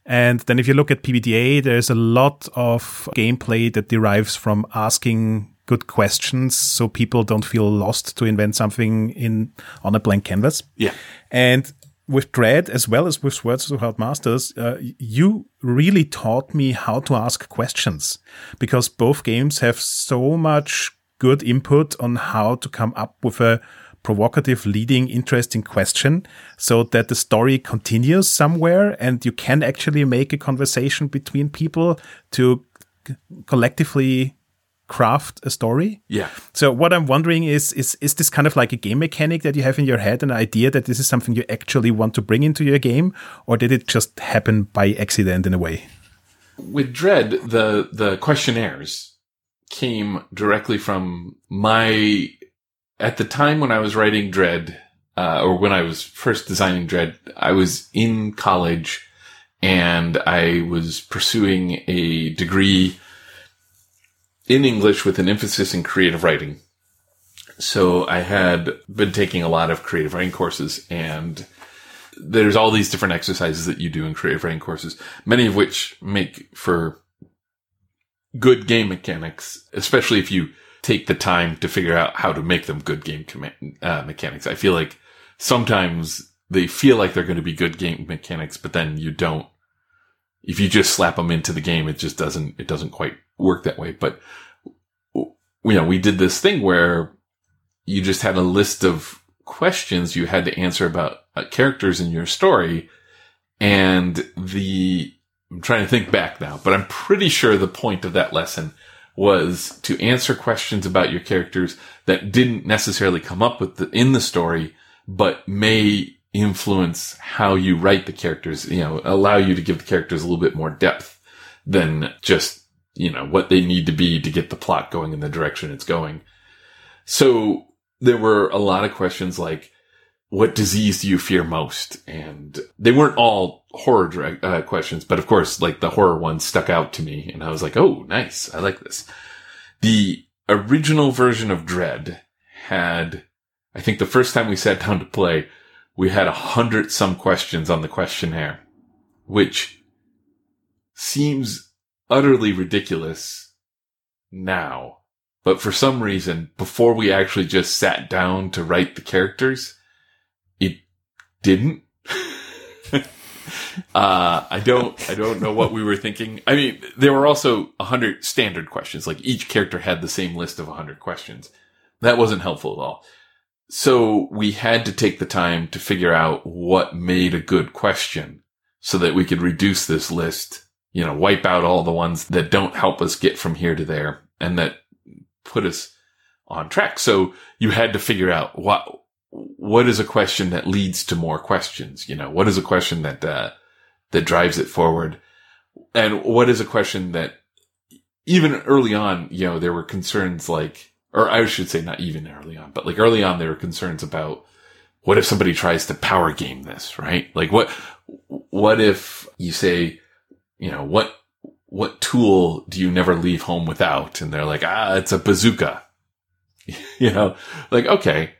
And then if you look at PBTA, there's a lot of gameplay that derives from asking good questions so people don't feel lost to invent something in on a blank canvas. Yeah. And with Dread as well as with Swords of Hard Masters, uh, you really taught me how to ask questions because both games have so much good input on how to come up with a provocative, leading, interesting question so that the story continues somewhere and you can actually make a conversation between people to collectively craft a story. Yeah. So what I'm wondering is, is, is this kind of like a game mechanic that you have in your head, an idea that this is something you actually want to bring into your game, or did it just happen by accident in a way? With Dread, the, the questionnaires came directly from my, at the time when I was writing Dread, uh, or when I was first designing Dread, I was in college and I was pursuing a degree in English with an emphasis in creative writing. So I had been taking a lot of creative writing courses and there's all these different exercises that you do in creative writing courses, many of which make for good game mechanics, especially if you take the time to figure out how to make them good game com- uh, mechanics. I feel like sometimes they feel like they're going to be good game mechanics, but then you don't. If you just slap them into the game, it just doesn't, it doesn't quite work that way. But, you know, we did this thing where you just had a list of questions you had to answer about uh, characters in your story. And the I'm trying to think back now, but I'm pretty sure the point of that lesson was to answer questions about your characters that didn't necessarily come up with the, in the story, but may influence how you write the characters, you know, allow you to give the characters a little bit more depth than just, you know, what they need to be to get the plot going in the direction it's going. So there were a lot of questions like, what disease do you fear most? And they weren't all horror uh, questions, but of course, like the horror one stuck out to me and I was like, oh, nice. I like this. The original version of Dread had, I think the first time we sat down to play, we had a hundred some questions on the questionnaire, which seems utterly ridiculous now. But for some reason, before we actually just sat down to write the characters, didn't uh, I don't, I don't know what we were thinking. I mean, there were also a hundred standard questions. Like each character had the same list of a hundred questions. That wasn't helpful at all. So we had to take the time to figure out what made a good question so that we could reduce this list, you know, wipe out all the ones that don't help us get from here to there and that put us on track. So you had to figure out what, what is a question that leads to more questions? You know, what is a question that, uh, that drives it forward? And what is a question that even early on, you know, there were concerns like, or I should say not even early on, but like early on, there were concerns about what if somebody tries to power game this, right? Like what, what if you say, you know, what, what tool do you never leave home without? And they're like, ah, it's a bazooka. you know, like, okay,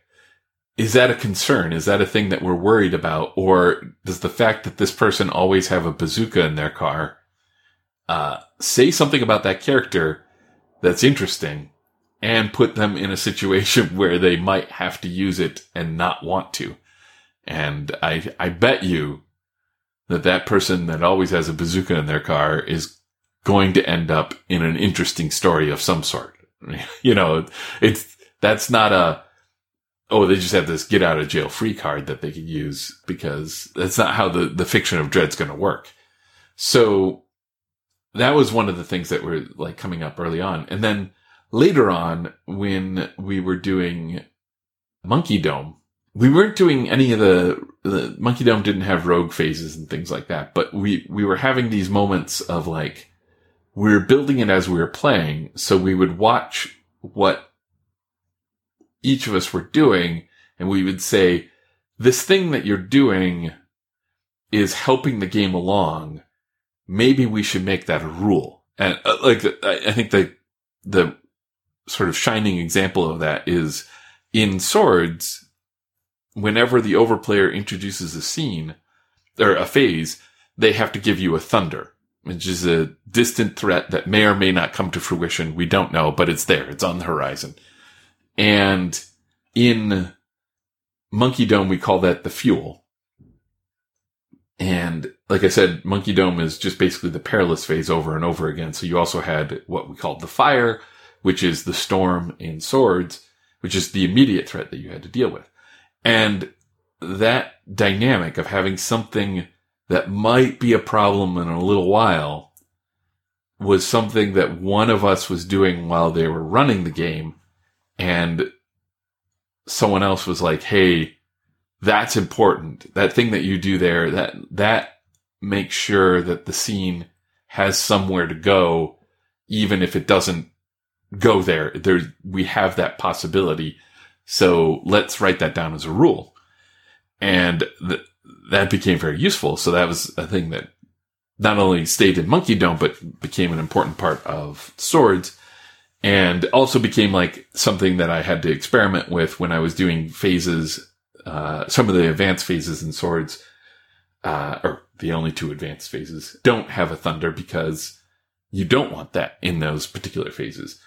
is that a concern? Is that a thing that we're worried about? Or does the fact that this person always have a bazooka in their car, uh, say something about that character that's interesting and put them in a situation where they might have to use it and not want to? And I, I bet you that that person that always has a bazooka in their car is going to end up in an interesting story of some sort. you know, it's, that's not a, oh, they just have this get out of jail free card that they could use because that's not how the, the fiction of Dread's going to work. So that was one of the things that were like coming up early on. And then later on, when we were doing Monkey Dome, we weren't doing any of the, the Monkey Dome didn't have rogue phases and things like that, but we, we were having these moments of like, we were building it as we were playing. So we would watch what each of us were doing and we would say, this thing that you're doing is helping the game along. Maybe we should make that a rule. And uh, like, I, I think the, the sort of shining example of that is in swords, whenever the overplayer introduces a scene or a phase, they have to give you a thunder, which is a distant threat that may or may not come to fruition. We don't know, but it's there. It's on the horizon. And in Monkey Dome, we call that the fuel. And like I said, Monkey Dome is just basically the perilous phase over and over again. So you also had what we called the fire, which is the storm in swords, which is the immediate threat that you had to deal with. And that dynamic of having something that might be a problem in a little while was something that one of us was doing while they were running the game. And someone else was like, Hey, that's important. That thing that you do there, that, that makes sure that the scene has somewhere to go, even if it doesn't go there. There, we have that possibility. So let's write that down as a rule. And th- that became very useful. So that was a thing that not only stayed in Monkey Dome, but became an important part of swords and also became like something that I had to experiment with when I was doing phases, uh, some of the advanced phases in swords, uh, or the only two advanced phases don't have a thunder because you don't want that in those particular phases.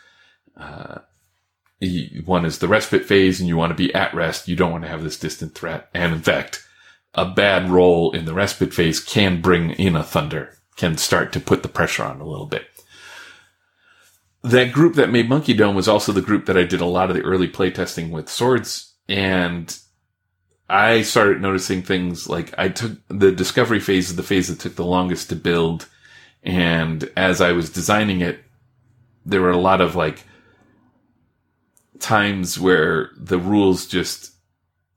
Uh, one is the respite phase and you want to be at rest. You don't want to have this distant threat. And in fact, a bad roll in the respite phase can bring in a thunder, can start to put the pressure on a little bit. That group that made Monkey Dome was also the group that I did a lot of the early playtesting with swords. And I started noticing things like I took the discovery phase is the phase that took the longest to build. And as I was designing it, there were a lot of like times where the rules just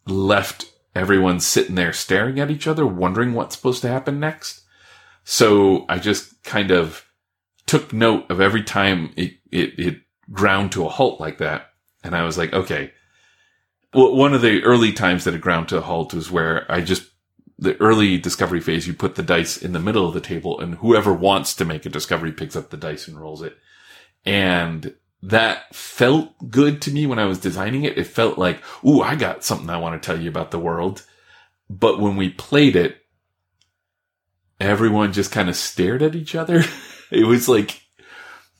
left everyone sitting there staring at each other, wondering what's supposed to happen next. So I just kind of took note of every time it, it, it ground to a halt like that. And I was like, okay. Well, one of the early times that it ground to a halt was where I just, the early discovery phase, you put the dice in the middle of the table and whoever wants to make a discovery picks up the dice and rolls it. And that felt good to me when I was designing it. It felt like, ooh, I got something I want to tell you about the world. But when we played it, everyone just kind of stared at each other. it was like,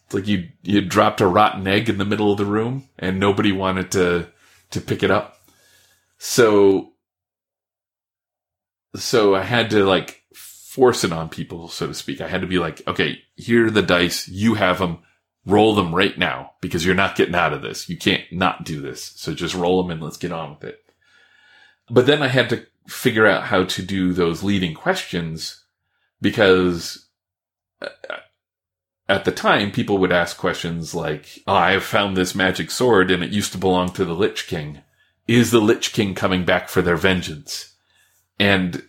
it's like you, you dropped a rotten egg in the middle of the room and nobody wanted to, to pick it up. So so I had to like force it on people, so to speak. I had to be like, okay, here are the dice. You have them. Roll them right now because you're not getting out of this. You can't not do this. So just roll them and let's get on with it. But then I had to figure out how to do those leading questions because uh, at the time people would ask questions like, oh, I have found this magic sword and it used to belong to the Lich King. Is the Lich King coming back for their vengeance? And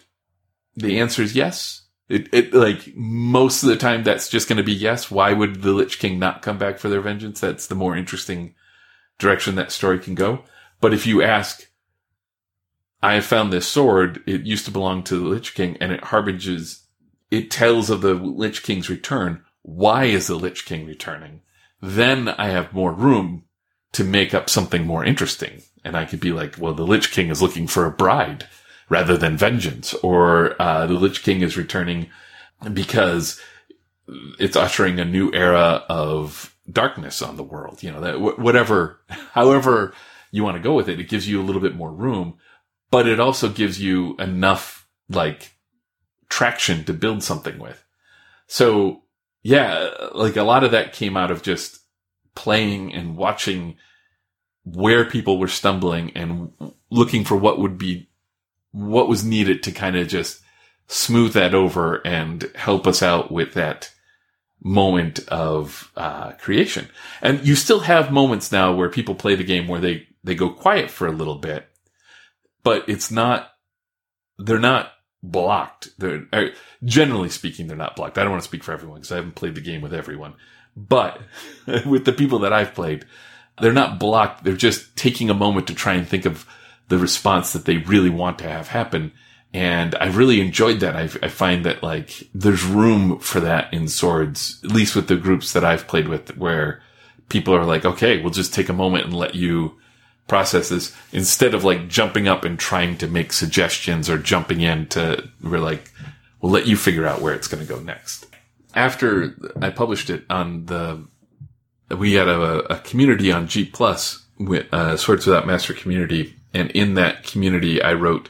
the answer is yes. It, it, like, most of the time that's just going to be yes. Why would the Lich King not come back for their vengeance? That's the more interesting direction that story can go. But if you ask, I have found this sword, it used to belong to the Lich King and it harbinges, it tells of the Lich King's return. Why is the Lich King returning? Then I have more room to make up something more interesting. And I could be like, well, the Lich King is looking for a bride rather than vengeance, or uh, the Lich King is returning because it's ushering a new era of darkness on the world. You know, that whatever, however you want to go with it, it gives you a little bit more room, but it also gives you enough like traction to build something with. So yeah, like a lot of that came out of just playing and watching where people were stumbling and looking for what would be what was needed to kind of just smooth that over and help us out with that moment of uh, creation. And you still have moments now where people play the game where they they go quiet for a little bit, but it's not they're not blocked. They're uh, generally speaking they're not blocked. I don't want to speak for everyone because I haven't played the game with everyone, but with the people that I've played, they're not blocked. They're just taking a moment to try and think of the response that they really want to have happen. And I really enjoyed that. I, I, find that like there's room for that in swords, at least with the groups that I've played with where people are like, okay, we'll just take a moment and let you process this instead of like jumping up and trying to make suggestions or jumping in to, we're like, we'll let you figure out where it's going to go next. After I published it on the, we had a, a community on G plus with, uh, Swords Without Master community and in that community, I wrote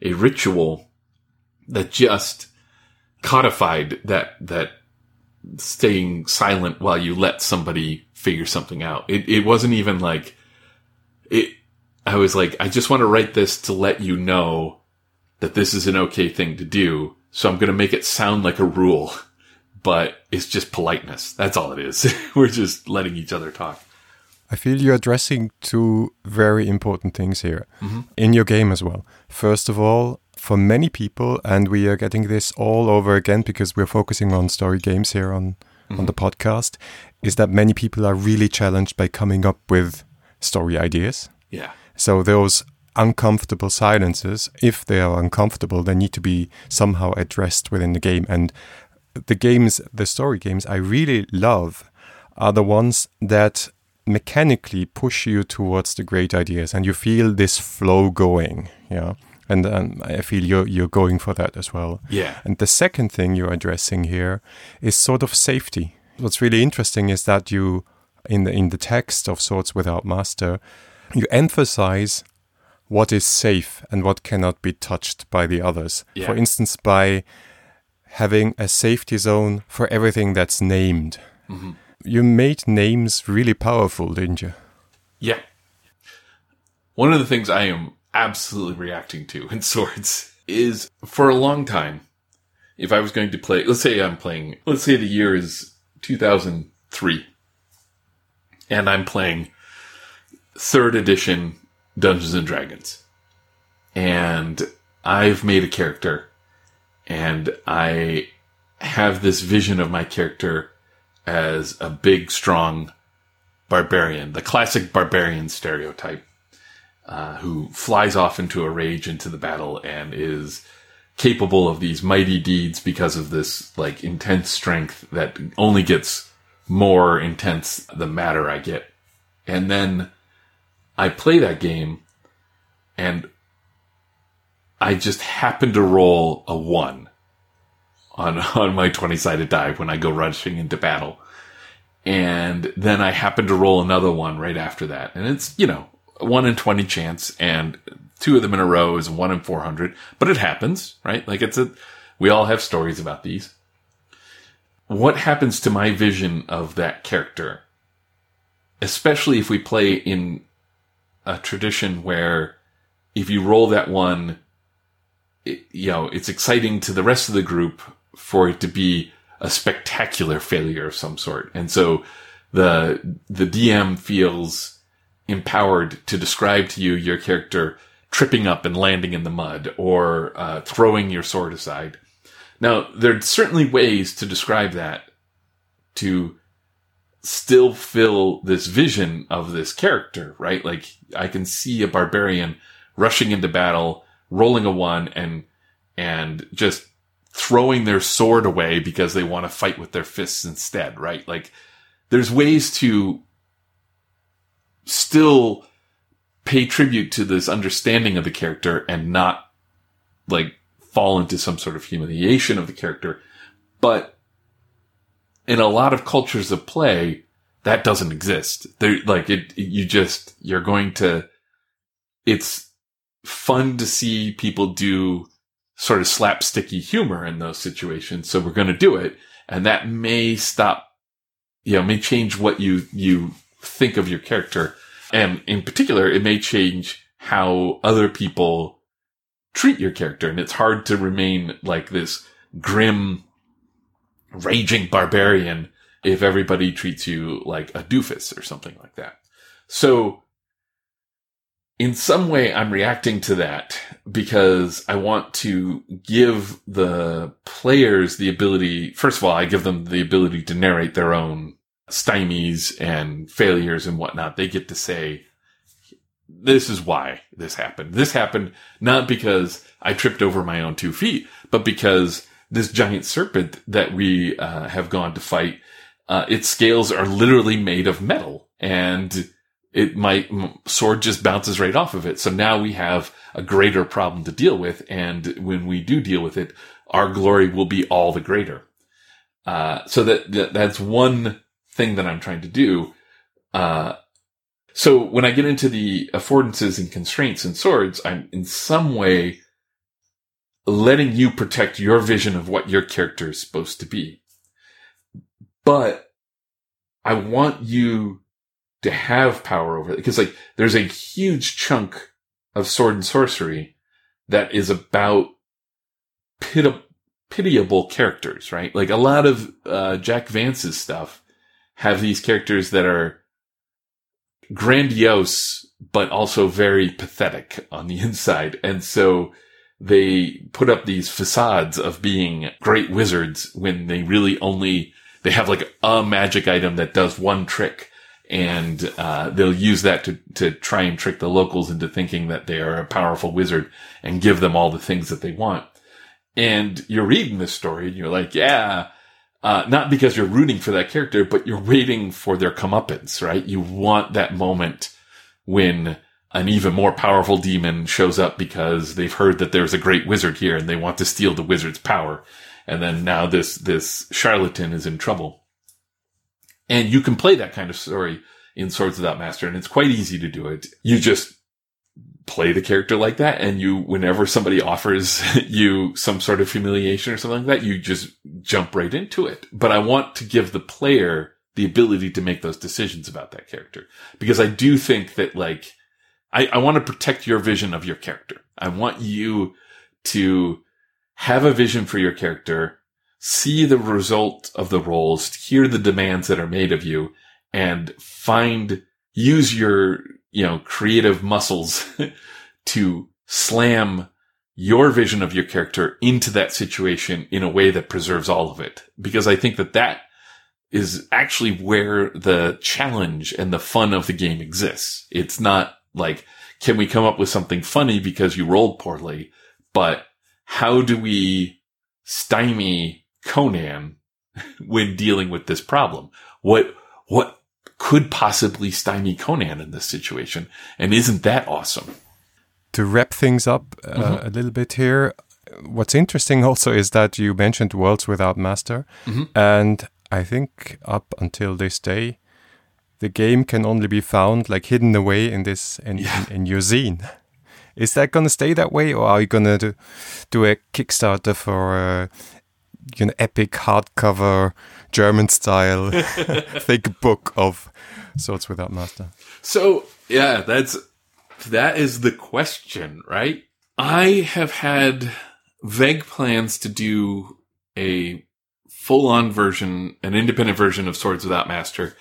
a ritual that just codified that, that staying silent while you let somebody figure something out. It, it wasn't even like it. I was like, I just want to write this to let you know that this is an okay thing to do. So I'm going to make it sound like a rule, but it's just politeness. That's all it is. We're just letting each other talk. I feel you're addressing two very important things here mm-hmm. in your game as well. First of all, for many people, and we are getting this all over again because we're focusing on story games here on, mm-hmm. on the podcast, is that many people are really challenged by coming up with story ideas. Yeah. So those uncomfortable silences, if they are uncomfortable, they need to be somehow addressed within the game. And the games, the story games I really love are the ones that mechanically push you towards the great ideas and you feel this flow going yeah? And um, i feel you're, you're going for that as well. Yeah. And the second thing you're addressing here is sort of safety. What's really interesting is that you in the in the text of swords without master you emphasize what is safe and what cannot be touched by the others yeah. for instance by having a safety zone for everything that's named mm-hmm you made names really powerful, didn't you? Yeah. One of the things I am absolutely reacting to in Swords is for a long time, if I was going to play, let's say I'm playing, let's say the year is 2003, and I'm playing third edition Dungeons and Dragons, and I've made a character, and I have this vision of my character as a big, strong barbarian, the classic barbarian stereotype, uh, who flies off into a rage into the battle and is capable of these mighty deeds because of this like intense strength that only gets more intense the madder I get. And then I play that game and I just happen to roll a one on on my 20 sided die when I go rushing into battle. And then I happen to roll another one right after that. And it's, you know, one in 20 chance. And two of them in a row is one in 400, but it happens, right? Like it's a, we all have stories about these. What happens to my vision of that character? Especially if we play in a tradition where if you roll that one, it, you know, it's exciting to the rest of the group for it to be a spectacular failure of some sort. And so the, the DM feels empowered to describe to you your character tripping up and landing in the mud or uh, throwing your sword aside. Now, there are certainly ways to describe that to still fill this vision of this character, right? Like I can see a barbarian rushing into battle, rolling a one and, and just throwing their sword away because they want to fight with their fists instead, right? Like there's ways to still pay tribute to this understanding of the character and not like fall into some sort of humiliation of the character. But in a lot of cultures of play, that doesn't exist. There, like it, you just, you're going to, it's fun to see people do sort of slapsticky humor in those situations. So we're going to do it. And that may stop, you know, may change what you, you think of your character. And in particular, it may change how other people treat your character. And it's hard to remain like this grim, raging barbarian if everybody treats you like a doofus or something like that. So in some way, I'm reacting to that because I want to give the players the ability. First of all, I give them the ability to narrate their own stymies and failures and whatnot. They get to say, this is why this happened. This happened not because I tripped over my own two feet, but because this giant serpent that we uh, have gone to fight, uh, its scales are literally made of metal and it my sword just bounces right off of it. So now we have a greater problem to deal with. And when we do deal with it, our glory will be all the greater. Uh, so that, that, that's one thing that I'm trying to do. Uh, so when I get into the affordances and constraints and swords, I'm in some way letting you protect your vision of what your character is supposed to be. But I want you to have power over it because like there's a huge chunk of sword and sorcery that is about piti- pitiable characters, right? Like a lot of uh, Jack Vance's stuff have these characters that are grandiose, but also very pathetic on the inside. And so they put up these facades of being great wizards when they really only, they have like a magic item that does one trick and uh, they'll use that to to try and trick the locals into thinking that they are a powerful wizard and give them all the things that they want. And you're reading this story and you're like, yeah, uh, not because you're rooting for that character, but you're waiting for their comeuppance, right? You want that moment when an even more powerful demon shows up because they've heard that there's a great wizard here and they want to steal the wizard's power. And then now this, this charlatan is in trouble. And you can play that kind of story in Swords Without Master, and it's quite easy to do it. You just play the character like that, and you, whenever somebody offers you some sort of humiliation or something like that, you just jump right into it. But I want to give the player the ability to make those decisions about that character. Because I do think that like, I, I want to protect your vision of your character. I want you to have a vision for your character see the result of the rolls, hear the demands that are made of you and find, use your, you know, creative muscles to slam your vision of your character into that situation in a way that preserves all of it. Because I think that that is actually where the challenge and the fun of the game exists. It's not like, can we come up with something funny because you rolled poorly? But how do we stymie Conan when dealing with this problem? What, what could possibly stymie Conan in this situation? And isn't that awesome? To wrap things up uh, mm-hmm. a little bit here, what's interesting also is that you mentioned Worlds Without Master. Mm-hmm. And I think up until this day, the game can only be found like hidden away in this in, yeah. in, in your zine. Is that going to stay that way, or are you going to do, do a Kickstarter for a you know, epic hardcover German style thick book of Swords Without Master? So yeah, that's that is the question, right? I have had vague plans to do a full on version, an independent version of Swords Without Master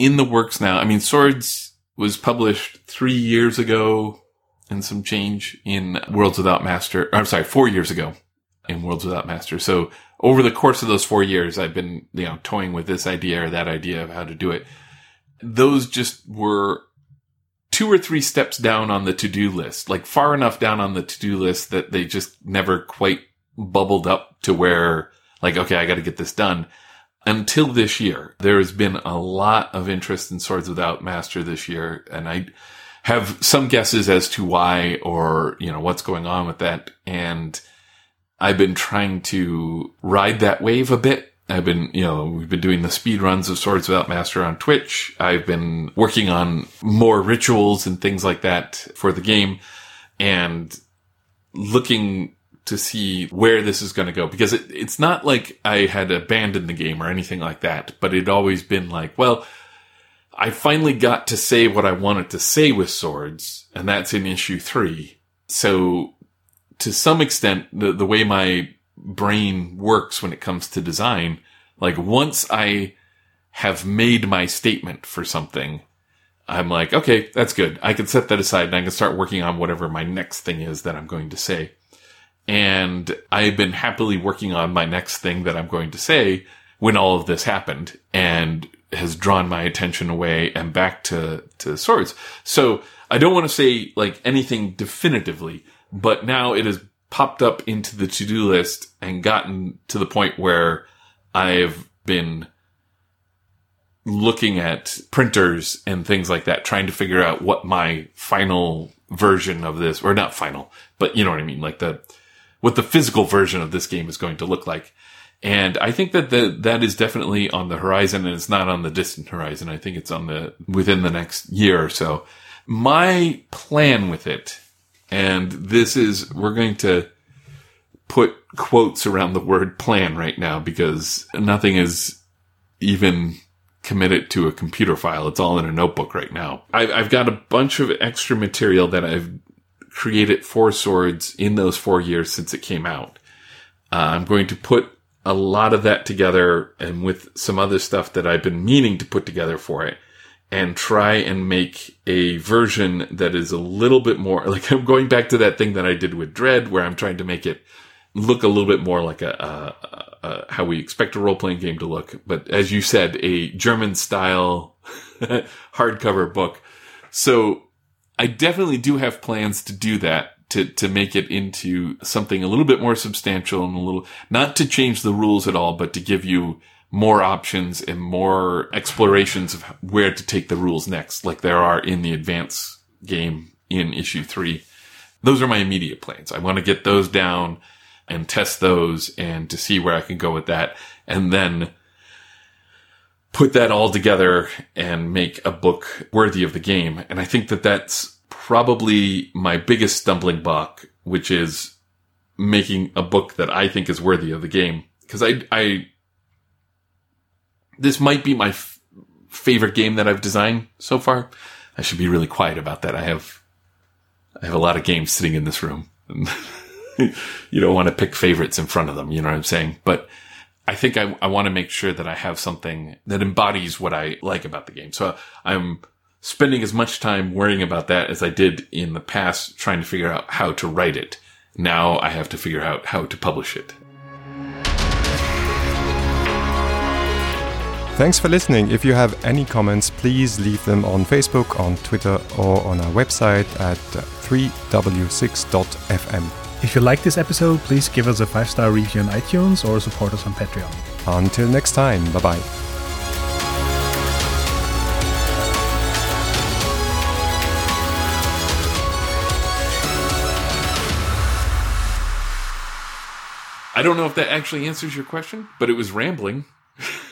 in the works now. I mean, Swords was published three years ago and some change in Worlds Without Master. I'm sorry, four years ago in Worlds Without Master. So over the course of those four years, I've been, you know, toying with this idea or that idea of how to do it. Those just were two or three steps down on the to-do list, like far enough down on the to-do list that they just never quite bubbled up to where like, okay, I got to get this done. Until this year, there has been a lot of interest in Swords Without Master this year, and I have some guesses as to why or, you know, what's going on with that. And I've been trying to ride that wave a bit. I've been, you know, we've been doing the speed runs of Swords Without Master on Twitch. I've been working on more rituals and things like that for the game and looking to see where this is going to go because it, it's not like I had abandoned the game or anything like that, but it'd always been like, well, I finally got to say what I wanted to say with swords, and that's in issue three. So to some extent, the, the way my brain works when it comes to design, like once I have made my statement for something, I'm like, okay, that's good. I can set that aside and I can start working on whatever my next thing is that I'm going to say. And I've been happily working on my next thing that I'm going to say when all of this happened and has drawn my attention away and back to, to swords. So I don't want to say like anything definitively, but now it has popped up into the to-do list and gotten to the point where I've been looking at printers and things like that, trying to figure out what my final version of this, or not final, but you know what I mean? Like the, what the physical version of this game is going to look like. And I think that the, that is definitely on the horizon and it's not on the distant horizon. I think it's on the, within the next year or so. My plan with it, and this is, we're going to put quotes around the word plan right now because nothing is even committed to a computer file. It's all in a notebook right now. I've, I've got a bunch of extra material that I've created for swords in those four years since it came out. Uh, I'm going to put a lot of that together and with some other stuff that I've been meaning to put together for it and try and make a version that is a little bit more like I'm going back to that thing that I did with Dread where I'm trying to make it look a little bit more like a, a, a how we expect a role playing game to look. But as you said, a German style hardcover book. So I definitely do have plans to do that to, to make it into something a little bit more substantial and a little, not to change the rules at all, but to give you more options and more explorations of where to take the rules next, like there are in the advance game in issue three. Those are my immediate plans. I want to get those down and test those and to see where I can go with that. And then put that all together and make a book worthy of the game. And I think that that's probably my biggest stumbling block, which is making a book that I think is worthy of the game. Cause I, I, this might be my f- favorite game that I've designed so far. I should be really quiet about that. I have, I have a lot of games sitting in this room. you don't want to pick favorites in front of them. You know what I'm saying? But I think I, I want to make sure that I have something that embodies what I like about the game. So I'm spending as much time worrying about that as I did in the past trying to figure out how to write it. Now I have to figure out how to publish it. Thanks for listening. If you have any comments, please leave them on Facebook, on Twitter, or on our website at 3w6.fm. If you like this episode, please give us a five star review on iTunes or support us on Patreon. Until next time, bye bye. I don't know if that actually answers your question, but it was rambling.